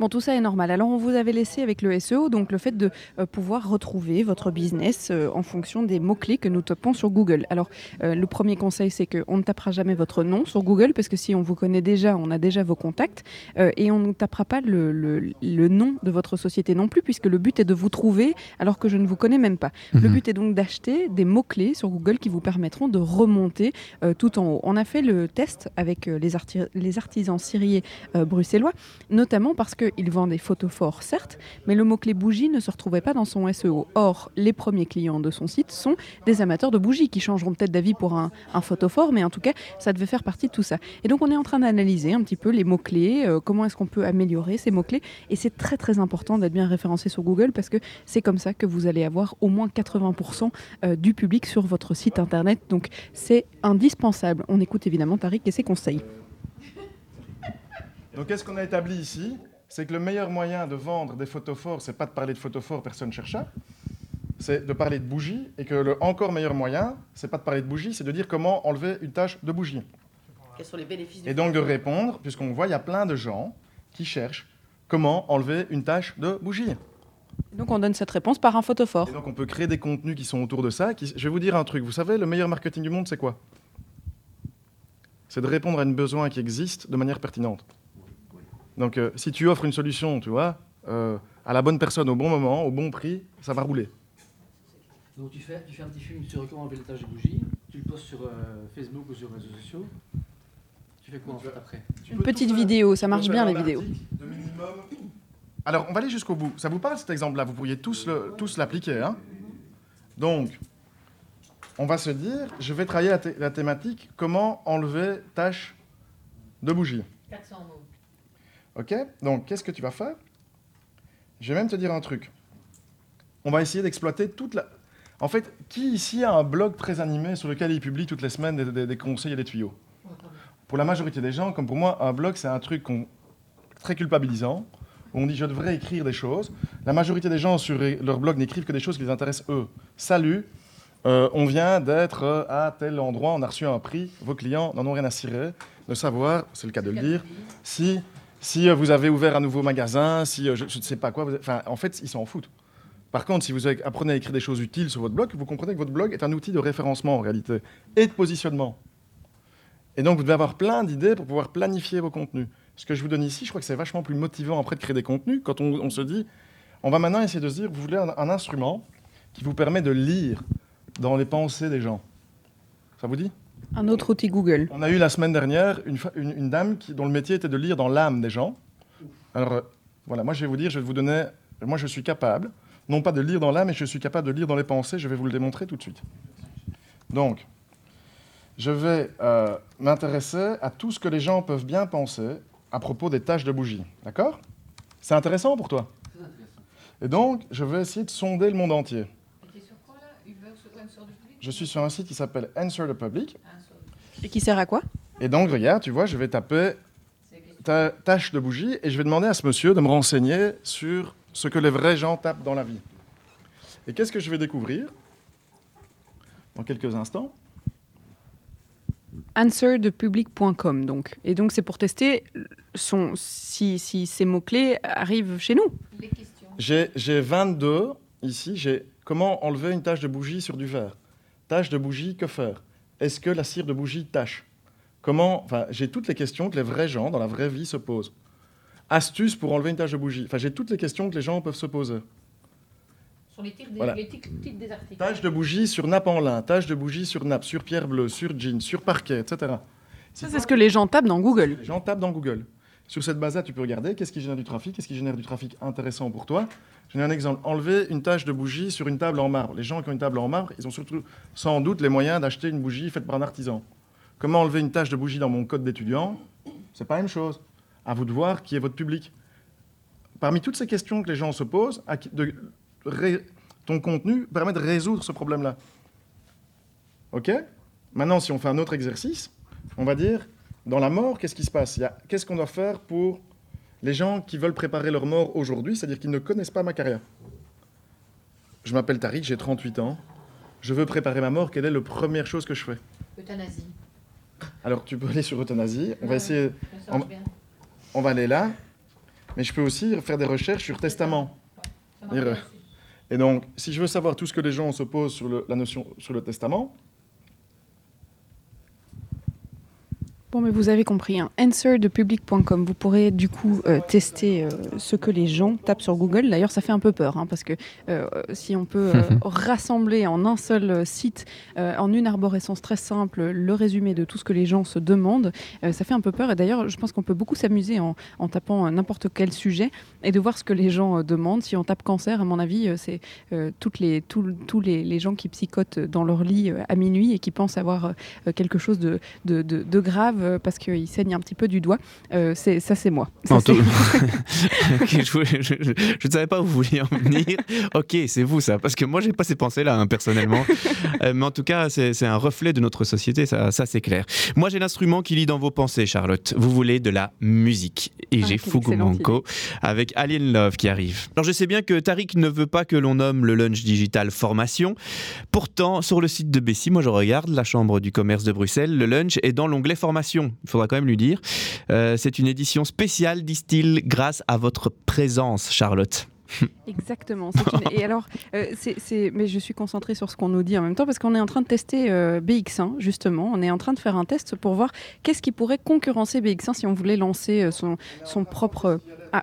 Bon, tout ça est normal. Alors, on vous avait laissé avec le SEO, donc le fait de euh, pouvoir retrouver votre business euh, en fonction des mots-clés que nous tapons sur Google. Alors, euh, le premier conseil, c'est qu'on ne tapera jamais votre nom sur Google, parce que si on vous connaît déjà, on a déjà vos contacts, et on ne tapera pas le, le- le nom de votre société non plus, puisque le but est de vous trouver alors que je ne vous connais même pas. Le Mhm. but est donc d'acheter des mots-clés sur Google qui vous permettront de remonter tout en haut. On a fait le test avec les, arti- les artisans ciriers euh, bruxellois, notamment parce qu'ils vendent des photophores, certes, mais le mot-clé bougie ne se retrouvait pas dans son SEO. Or, les premiers clients de son site sont des amateurs de bougies qui changeront peut-être d'avis pour un, un photophore, mais en tout cas, ça devait faire partie de tout ça. Et donc, on est en train d'analyser un petit peu les mots-clés, euh, comment est-ce qu'on peut améliorer ces mots-clés. Et c'est très, très important d'être bien référencé sur Google parce que c'est comme ça que vous allez avoir au moins 80% euh, du public sur votre site internet. Donc, c'est indispensable. On écoute évidemment Tariq et ses conseils. Donc, qu'est-ce qu'on a établi ici? C'est que le meilleur moyen de vendre des photophores, c'est pas de parler de photophores, personne ne cherche ça. C'est de parler de bougies. Et que le encore meilleur moyen, c'est pas de parler de bougies, c'est de dire comment enlever une tâche de bougie. Quels sont les bénéfices Et donc de répondre, puisqu'on voit, il y a plein de gens qui cherchent comment enlever une tâche de bougie. Donc, on donne cette réponse par un photophore. Et donc on peut créer des contenus qui sont autour de ça. qui- Je vais vous dire un truc. Vous savez, le meilleur marketing du monde, c'est quoi? C'est de répondre à un besoin qui existe de manière pertinente. Donc euh, si tu offres une solution, tu vois, euh, à la bonne personne au bon moment, au bon prix, ça va rouler. Donc tu fais, tu fais un petit film sur comment enlever les taches de bougie, tu le postes sur euh, Facebook ou sur les réseaux sociaux. Tu fais quoi en fait après? Une petite vidéo, ça marche bien les vidéos. de minimum. Alors, on va aller jusqu'au bout. Ça vous parle cet exemple-là? Vous pourriez tous le- tous l'appliquer. Hein? Donc, on va se dire, je vais travailler la, la thématique comment enlever tâche de bougie. 400 mots. Ok? Donc, qu'est-ce que tu vas faire? Je vais même te dire un truc. On va essayer d'exploiter toute la. En fait, qui ici a un blog très animé sur lequel il publie toutes les semaines des, conseils et des tuyaux? Pour la majorité des gens, comme pour moi, un blog, c'est un truc très culpabilisant. où On dit je devrais écrire des choses. La majorité des gens sur leur blog n'écrivent que des choses qui les intéressent eux. Salut, euh, on vient d'être à tel endroit, on a reçu un prix, vos clients n'en ont rien à cirer de savoir, c'est le cas de le dire, si, si euh, vous avez ouvert un nouveau magasin, si euh, je ne sais pas quoi, en fait, ils s'en foutent. Par contre, si vous apprenez à écrire des choses utiles sur votre blog, vous comprenez que votre blog est un outil de référencement en réalité et de positionnement. Et donc, vous devez avoir plein d'idées pour pouvoir planifier vos contenus. Ce que je vous donne ici, je crois que c'est vachement plus motivant après de créer des contenus quand on, on se dit, on va maintenant essayer de se dire, vous voulez un, un instrument qui vous permet de lire dans les pensées des gens. Ça vous dit? Un autre outil Google. On a eu la semaine dernière une, fa- une- une dame qui, dont le métier était de lire dans l'âme des gens. Alors, euh, voilà, moi je vais vous dire, je vais vous donner, moi je suis capable, non pas de lire dans l'âme, mais je suis capable de lire dans les pensées, je vais vous le démontrer tout de suite. Donc, je vais euh, m'intéresser à tout ce que les gens peuvent bien penser à propos des tâches de bougie. D'accord? C'est intéressant pour toi? Intéressant. Et donc, je vais essayer de sonder le monde entier. Et t'es sur quoi là? Uber sur Answer du public? Je suis sur un site qui s'appelle Answer the Public. Et qui sert à quoi? Et donc, regarde, tu vois, je vais taper ta tâche de bougie et je vais demander à ce monsieur de me renseigner sur ce que les vrais gens tapent dans la vie. Et qu'est-ce que je vais découvrir? Dans quelques instants answerthepublic.com donc. Et donc c'est pour tester son, si, si ces mots-clés arrivent chez nous. Les questions. J'ai j'ai 22 ici. J'ai comment enlever une tache de bougie sur du verre? Tache de bougie, que faire? Est-ce que la cire de bougie tâche? Comment Enfin, j'ai toutes les questions que les vrais gens dans la vraie vie se posent. Astuce pour enlever une tache de bougie. Enfin, j'ai toutes les questions que les gens peuvent se poser. Sur les titres des, Voilà. les titres- titres des articles. Tache de bougie sur nappe en lin, tache de bougie sur nappe, sur pierre bleue, sur jean, sur parquet, etc. Ça c'est ce que les gens tapent dans Google. Les gens tapent dans Google. Sur cette base-là, tu peux regarder qu'est-ce qui génère du trafic, qu'est-ce qui génère du trafic intéressant pour toi. Je donne un exemple. Enlever une tache de bougie sur une table en marbre. Les gens qui ont une table en marbre, ils ont surtout sans doute les moyens d'acheter une bougie faite par un artisan. Comment enlever une tache de bougie dans mon code d'étudiant? C'est pas la même chose. À vous de voir qui est votre public. Parmi toutes ces questions que les gens se posent, ton contenu permet de résoudre ce problème-là. OK? Maintenant, si on fait un autre exercice, on va dire, dans la mort, qu'est-ce qui se passe? Qu'est-ce qu'on doit faire pour les gens qui veulent préparer leur mort aujourd'hui, c'est-à-dire qu'ils ne connaissent pas ma carrière? Je m'appelle Tariq, j'ai 38 ans. Je veux préparer ma mort. Quelle est la première chose que je fais? Euthanasie. Alors, tu peux aller sur euthanasie. On va essayer. On- va aller là. Mais je peux aussi faire des recherches sur testament. Et donc, si je veux savoir tout ce que les gens s'opposent sur la notion sur le testament, Bon, mais vous avez compris, hein. answerdepublic.com. Vous pourrez du coup euh, tester euh, ce que les gens tapent sur Google. D'ailleurs, ça fait un peu peur, hein, parce que euh, si on peut rassembler en un seul site, en une arborescence très simple, le résumé de tout ce que les gens se demandent, ça fait un peu peur. Et d'ailleurs, je pense qu'on peut beaucoup s'amuser en, tapant n'importe quel sujet et de voir ce que les gens demandent. Si on tape cancer, à mon avis, c'est toutes les, tous les, les, gens qui psychotent dans leur lit à minuit et qui pensent avoir quelque chose de, de, de grave euh, parce qu'il saigne un petit peu du doigt. Euh, c'est ça, c'est moi. je, ne savais pas où vous vouliez en venir. ok, c'est vous ça, parce que moi j'ai pas ces pensées-là hein, personnellement. Euh, mais en tout cas, c'est un reflet de notre société, ça, ça c'est clair. Moi j'ai l'instrument qui lit dans vos pensées, Charlotte. Vous voulez de la musique et ah, j'ai Fugu Manco avec Alien Love qui arrive. Alors je sais bien que Tariq ne veut pas que l'on nomme le lunch digital formation. Pourtant, sur le site de Bessie, moi je regarde la chambre du commerce de Bruxelles, le lunch est dans l'onglet formation il faudra quand même lui dire. Euh, c'est une édition spéciale, disent-ils, grâce à votre présence, Charlotte. Exactement. Et alors, euh, c'est, mais je suis concentrée sur ce qu'on nous dit en même temps parce qu'on est en train de tester euh, BX1 justement. On est en train de faire un test pour voir qu'est-ce qui pourrait concurrencer BX1 si on voulait lancer son, son propre. Ah.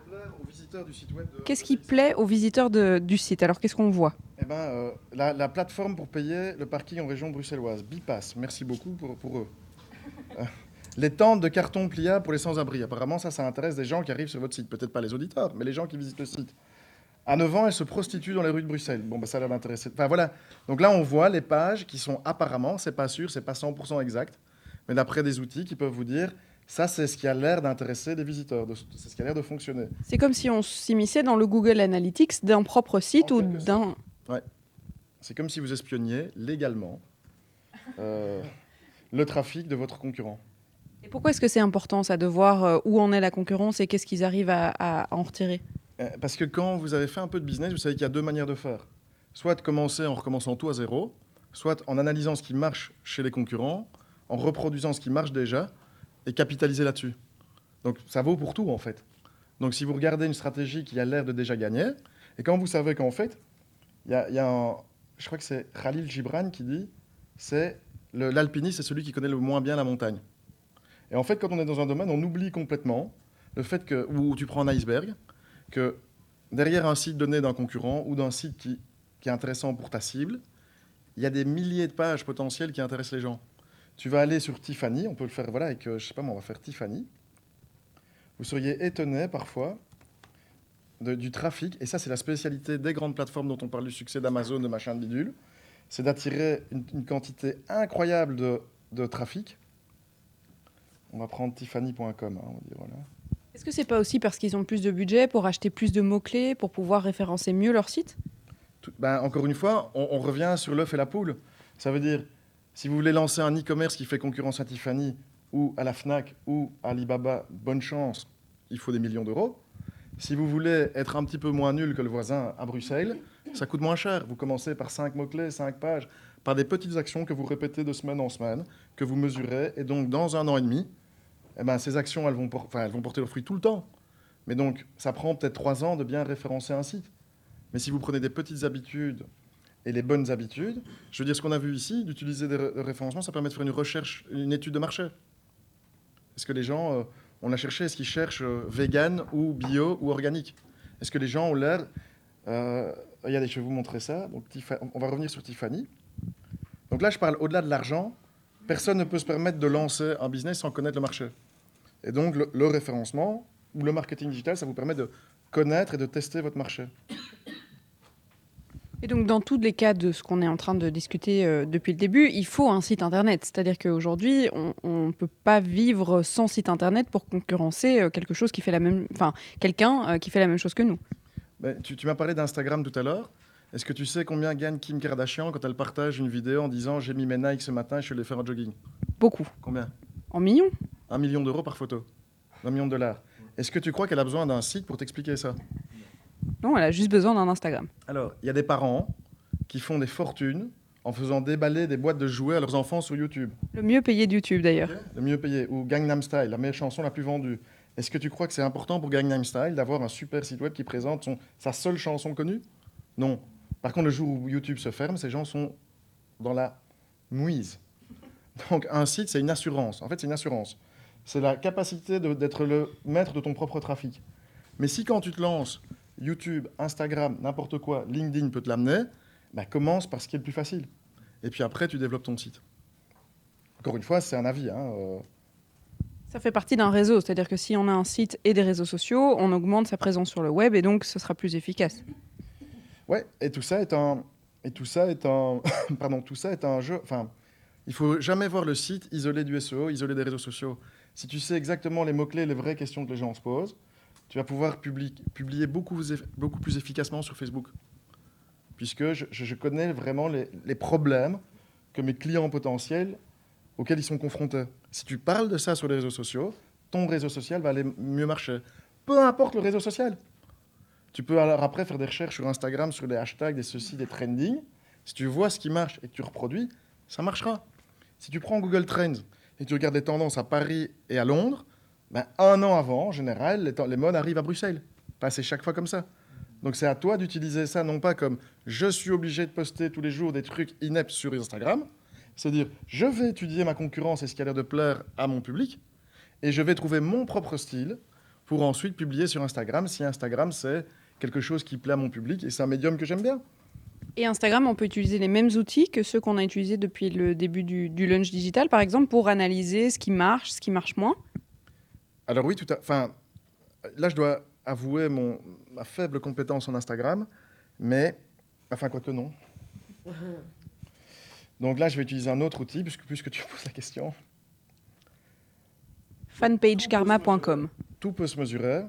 Qu'est-ce qui plaît aux visiteurs du site? Alors, qu'est-ce qu'on voit? Eh ben, la, plateforme pour payer le parking en région bruxelloise, Bipass. Merci beaucoup pour, pour eux. Les tentes de carton pliable pour les sans-abri. Apparemment, ça, ça intéresse des gens qui arrivent sur votre site. Peut-être pas les auditeurs, mais les gens qui visitent le site. À 9 ans, elle se prostitue dans les rues de Bruxelles. Bon, bah, ça a l'air d'intéresser. Enfin, voilà. Donc là, on voit les pages qui sont apparemment, c'est pas sûr, c'est pas 100% exact, mais d'après des outils qui peuvent vous dire ça, c'est ce qui a l'air d'intéresser les visiteurs, c'est ce qui a l'air de fonctionner. C'est comme si on s'immisçait dans le Google Analytics d'un propre site ou d'un. Ouais. C'est comme si vous espionniez légalement euh, le trafic de votre concurrent. Et pourquoi est-ce que c'est important, ça, de voir euh, où en est la concurrence et qu'est-ce qu'ils arrivent à, en retirer? Euh, Parce que quand vous avez fait un peu de business, vous savez qu'il y a deux manières de faire. Soit de commencer en recommençant tout à zéro, soit en analysant ce qui marche chez les concurrents, en reproduisant ce qui marche déjà et capitaliser là-dessus. Donc ça vaut pour tout, en fait. Donc si vous regardez une stratégie qui a l'air de déjà gagner, et quand vous savez qu'en fait, il y, a, un, je crois que c'est Khalil Gibran qui dit, c'est l'alpiniste, c'est celui qui connaît le moins bien la montagne. Et en fait, quand on est dans un domaine, on oublie complètement le fait que, où tu prends un iceberg, que derrière un site donné d'un concurrent ou d'un site qui, est intéressant pour ta cible, il y a des milliers de pages potentielles qui intéressent les gens. Tu vas aller sur Tiffany, on peut le faire, voilà, avec, euh, je sais pas moi, on va faire Tiffany. Vous seriez étonné parfois du trafic, et ça c'est la spécialité des grandes plateformes dont on parle du succès d'Amazon, de machin de bidule, c'est d'attirer une, quantité incroyable de, de trafic on va prendre tiffany.com. Hein, Est-ce que c'est pas aussi parce qu'ils ont plus de budget pour acheter plus de mots-clés, pour pouvoir référencer mieux leur site? Ben, Encore une fois, on, revient sur l'œuf et la poule. Ça veut dire, si vous voulez lancer un e-commerce qui fait concurrence à Tiffany ou à la FNAC ou à Alibaba, bonne chance, il faut des millions d'euros. Si vous voulez être un petit peu moins nul que le voisin à Bruxelles, ça coûte moins cher. Vous commencez par 5 mots-clés, 5 pages, par des petites actions que vous répétez de semaine en semaine, que vous mesurez, et donc dans un an et demi, eh ben, ces actions, elles vont, porter leurs fruits tout le temps. Mais donc, ça prend peut-être trois ans de bien référencer un site. Mais si vous prenez des petites habitudes et les bonnes habitudes, je veux dire, ce qu'on a vu ici, d'utiliser des référencements, ça permet de faire une recherche, une étude de marché. Est-ce que les gens, euh, on a cherché, est-ce qu'ils cherchent euh, vegan ou bio ou organique? Est-ce que les gens ont l'air... Euh, regardez, je vais vous montrer ça. Donc, on va revenir sur Tiffany. Donc là, je parle au-delà de l'argent. Personne ne peut se permettre de lancer un business sans connaître le marché. Et donc, le, référencement ou le marketing digital, ça vous permet de connaître et de tester votre marché. Et donc, dans tous les cas de ce qu'on est en train de discuter euh, depuis le début, il faut un site internet. C'est-à-dire qu'aujourd'hui, on ne peut pas vivre sans site internet pour concurrencer euh, quelque chose qui fait la même, enfin, quelqu'un euh, qui fait la même chose que nous. Ben, tu m'as parlé d'Instagram tout à l'heure. Est-ce que tu sais combien gagne Kim Kardashian quand elle partage une vidéo en disant j'ai mis mes Nike ce matin et je suis allé faire un jogging? Beaucoup. Combien? En millions Un million d'euros par photo. Un million de dollars. Est-ce que tu crois qu'elle a besoin d'un site pour t'expliquer ça? Non, elle a juste besoin d'un Instagram. Alors, il y a des parents qui font des fortunes en faisant déballer des boîtes de jouets à leurs enfants sur YouTube. Le mieux payé de YouTube d'ailleurs. Le mieux payé. Ou Gangnam Style, la meilleure chanson la plus vendue. Est-ce que tu crois que c'est important pour Gangnam Style d'avoir un super site web qui présente son, sa seule chanson connue? Non. Par contre, le jour où YouTube se ferme, ces gens sont dans la mouise. Donc un site, c'est une assurance. En fait, c'est une assurance. C'est la capacité d'être le maître de ton propre trafic. Mais si quand tu te lances, YouTube, Instagram, n'importe quoi, LinkedIn peut te l'amener, bah, commence par ce qui est le plus facile. Et puis après, tu développes ton site. Encore une fois, c'est un avis. Hein, euh. Ça fait partie d'un réseau, c'est-à-dire que si on a un site et des réseaux sociaux, on augmente sa présence sur le web et donc ce sera plus efficace. Ouais, et tout ça est un, et tout ça est un, pardon, tout ça est un jeu. Enfin, il faut jamais voir le site isolé du SEO, isolé des réseaux sociaux. Si tu sais exactement les mots clés, les vraies questions que les gens se posent, tu vas pouvoir publier beaucoup, beaucoup plus efficacement sur Facebook, puisque je, connais vraiment les, les problèmes que mes clients potentiels auxquels ils sont confrontés. Si tu parles de ça sur les réseaux sociaux, ton réseau social va aller mieux marcher. Peu importe le réseau social. Tu peux alors après faire des recherches sur Instagram, sur les hashtags, des ceci, des trending. Si tu vois ce qui marche et que tu reproduis, ça marchera. Si tu prends Google Trends et tu regardes les tendances à Paris et à Londres, ben, un an avant, en général, les, modes arrivent à Bruxelles. c'est chaque fois comme ça. Donc c'est à toi d'utiliser ça non pas comme je suis obligé de poster tous les jours des trucs ineptes sur Instagram, c'est-à-dire, je vais étudier ma concurrence et ce qui a l'air de plaire à mon public, et je vais trouver mon propre style pour ensuite publier sur Instagram si Instagram c'est quelque chose qui plaît à mon public et c'est un médium que j'aime bien. Et Instagram, on peut utiliser les mêmes outils que ceux qu'on a utilisés depuis le début du, lunch digital, par exemple, pour analyser ce qui marche, ce qui marche moins? Alors oui, tout à... enfin, là, je dois avouer mon, ma faible compétence en Instagram, mais, enfin, quoi que non. Donc là, je vais utiliser un autre outil, puisque, puisque tu poses la question. Fanpagekarma.com. Tout peut se mesurer.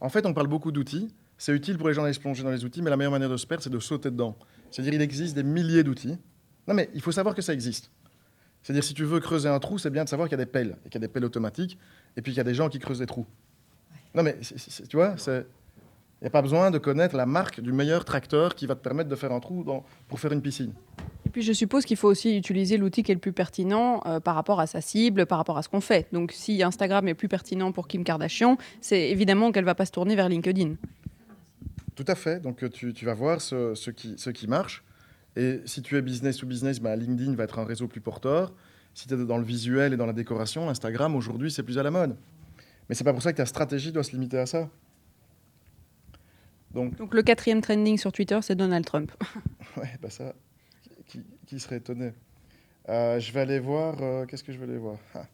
En fait, on parle beaucoup d'outils. C'est utile pour les gens d'aller se plonger dans les outils, mais la meilleure manière de se perdre, c'est de sauter dedans. C'est-à-dire, il existe des milliers d'outils. Non, mais il faut savoir que ça existe. C'est-à-dire, si tu veux creuser un trou, c'est bien de savoir qu'il y a des pelles, et qu'il y a des pelles automatiques, et puis qu'il y a des gens qui creusent des trous. Non, mais tu vois, il n'y a pas besoin de connaître la marque du meilleur tracteur qui va te permettre de faire un trou dans, pour faire une piscine puis je suppose qu'il faut aussi utiliser l'outil qui est le plus pertinent euh, par rapport à sa cible, par rapport à ce qu'on fait. Donc si Instagram est plus pertinent pour Kim Kardashian, c'est évidemment qu'elle ne va pas se tourner vers LinkedIn. Tout à fait. Donc tu, tu vas voir ce, ce, qui, ce qui marche. Et si tu es business ou business, bah, LinkedIn va être un réseau plus porteur. Si tu es dans le visuel et dans la décoration, Instagram aujourd'hui c'est plus à la mode. Mais c'est pas pour ça que ta stratégie doit se limiter à ça. Donc, Donc le quatrième trending sur Twitter, c'est Donald Trump. ouais, bah ça, qui, serait étonné euh, Je vais aller voir. Euh, qu'est-ce que je vais aller voir? Ah,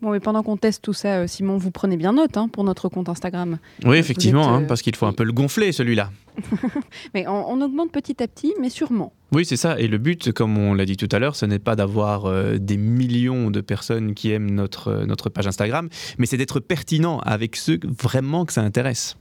Bon, mais pendant qu'on teste tout ça, euh, Simon, vous prenez bien note hein, pour notre compte Instagram. Oui, effectivement, hein, parce qu'il faut un peu le gonfler, celui-là. mais on, augmente petit à petit, mais sûrement. Oui, c'est ça. Et le but, comme on l'a dit tout à l'heure, ce n'est pas d'avoir des millions de personnes qui aiment notre, notre page Instagram, mais c'est d'être pertinent avec ceux vraiment que ça intéresse.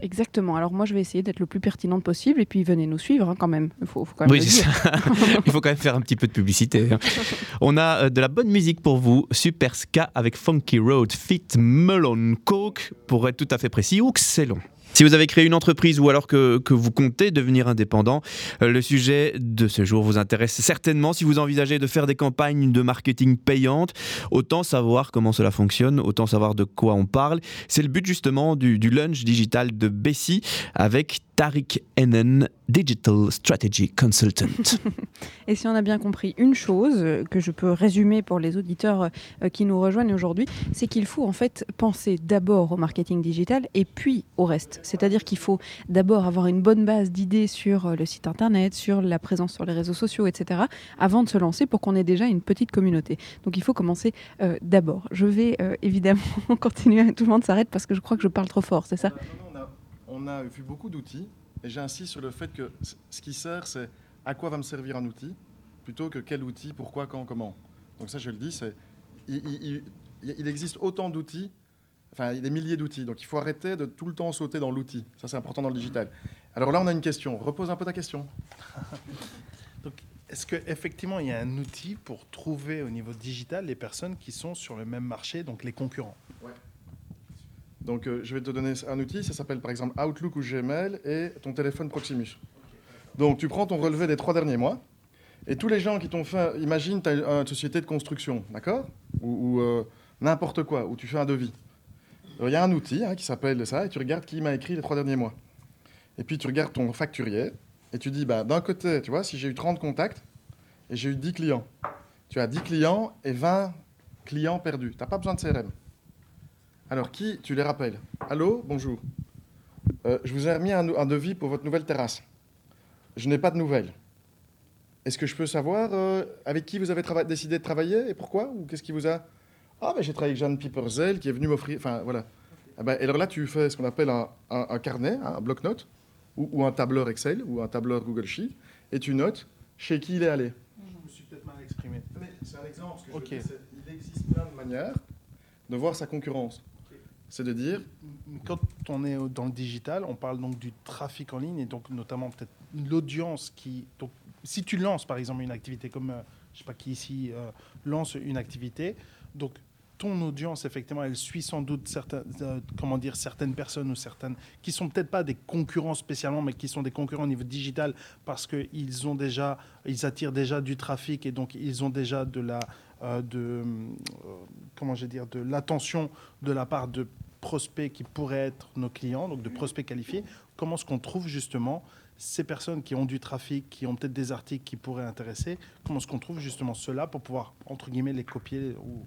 Exactement. Alors moi, je vais essayer d'être le plus pertinent possible et puis venez nous suivre hein, quand même. Il faut, quand même oui, c'est ça. Il faut quand même faire un petit peu de publicité. Hein. On a euh, de la bonne musique pour vous. Super Ska avec Funky Road, Fit Melon Coke, pour être tout à fait précis, ou excellent. Si vous avez créé une entreprise ou alors que, vous comptez devenir indépendant, euh, le sujet de ce jour vous intéresse certainement. Si vous envisagez de faire des campagnes de marketing payantes, autant savoir comment cela fonctionne, autant savoir de quoi on parle. C'est le but justement du, du lunch digital de Bessie avec Tariq Enen, Digital Strategy Consultant. Et si on a bien compris une chose euh, que je peux résumer pour les auditeurs euh, qui nous rejoignent aujourd'hui, c'est qu'il faut en fait penser d'abord au marketing digital et puis au reste. C'est-à-dire qu'il faut d'abord avoir une bonne base d'idées sur euh, le site internet, sur la présence sur les réseaux sociaux, etc., avant de se lancer pour qu'on ait déjà une petite communauté. Donc il faut commencer d'abord. Je vais évidemment continuer, tout le monde s'arrête parce que je crois que je parle trop fort, c'est ça? On a vu beaucoup d'outils, et j'insiste sur le fait que ce qui sert, c'est à quoi va me servir un outil, plutôt que quel outil, pourquoi, quand, comment. Donc ça, je le dis, il, existe autant d'outils, enfin, des milliers d'outils, donc il faut arrêter de tout le temps sauter dans l'outil. Ça, c'est important dans le digital. Alors là, on a une question. Repose un peu ta question. est-ce qu'effectivement, il y a un outil pour trouver au niveau digital les personnes qui sont sur le même marché, donc les concurrents? Donc, euh, je vais te donner un outil, ça s'appelle par exemple Outlook ou Gmail et ton téléphone Proximus. Donc, tu prends ton relevé des trois derniers mois et tous les gens qui t'ont fait, imagine, tu as une société de construction, d'accord? Ou, euh, n'importe quoi, où tu fais un devis. Il y a un outil hein, qui s'appelle ça, et tu regardes qui m'a écrit les trois derniers mois. Et puis tu regardes ton facturier, et tu dis, bah, d'un côté, tu vois, si j'ai eu 30 contacts, et j'ai eu 10 clients, tu as 10 clients et 20 clients perdus. Tu n'as pas besoin de CRM. Alors, qui tu les rappelles? Allô, bonjour. Euh, je vous ai remis un, un, devis pour votre nouvelle terrasse. Je n'ai pas de nouvelles. Est-ce que je peux savoir euh, avec qui vous avez décidé de travailler et pourquoi? Ou qu'est-ce qui vous a... Ah, ben j'ai travaillé avec Jeanne Piperzel qui est venue m'offrir... Enfin, voilà. Ah ben, et alors là, tu fais ce qu'on appelle un, un, carnet, un bloc-notes, ou, ou, un tableur Excel, ou un tableur Google Sheet, et tu notes chez qui il est allé. Je me suis peut-être mal exprimé. C'est un exemple. Ce que je il existe plein de manières de voir sa concurrence. C'est de dire Quand on est dans le digital, on parle donc du trafic en ligne et donc notamment peut-être l'audience qui. Donc, si tu lances par exemple une activité comme, euh, je sais pas qui ici euh, lance une activité, donc ton audience, effectivement, elle suit sans doute certaines, euh, comment dire, certaines personnes ou certaines qui sont peut-être pas des concurrents spécialement, mais qui sont des concurrents au niveau digital parce qu'ils ont déjà, ils attirent déjà du trafic et donc ils ont déjà de la, de, euh, comment je dire, de l'attention de la part de prospects qui pourraient être nos clients, donc de prospects qualifiés. Comment est-ce qu'on trouve justement ces personnes qui ont du trafic, qui ont peut-être des articles qui pourraient intéresser, comment est-ce qu'on trouve justement cela pour pouvoir, entre guillemets, les copier ou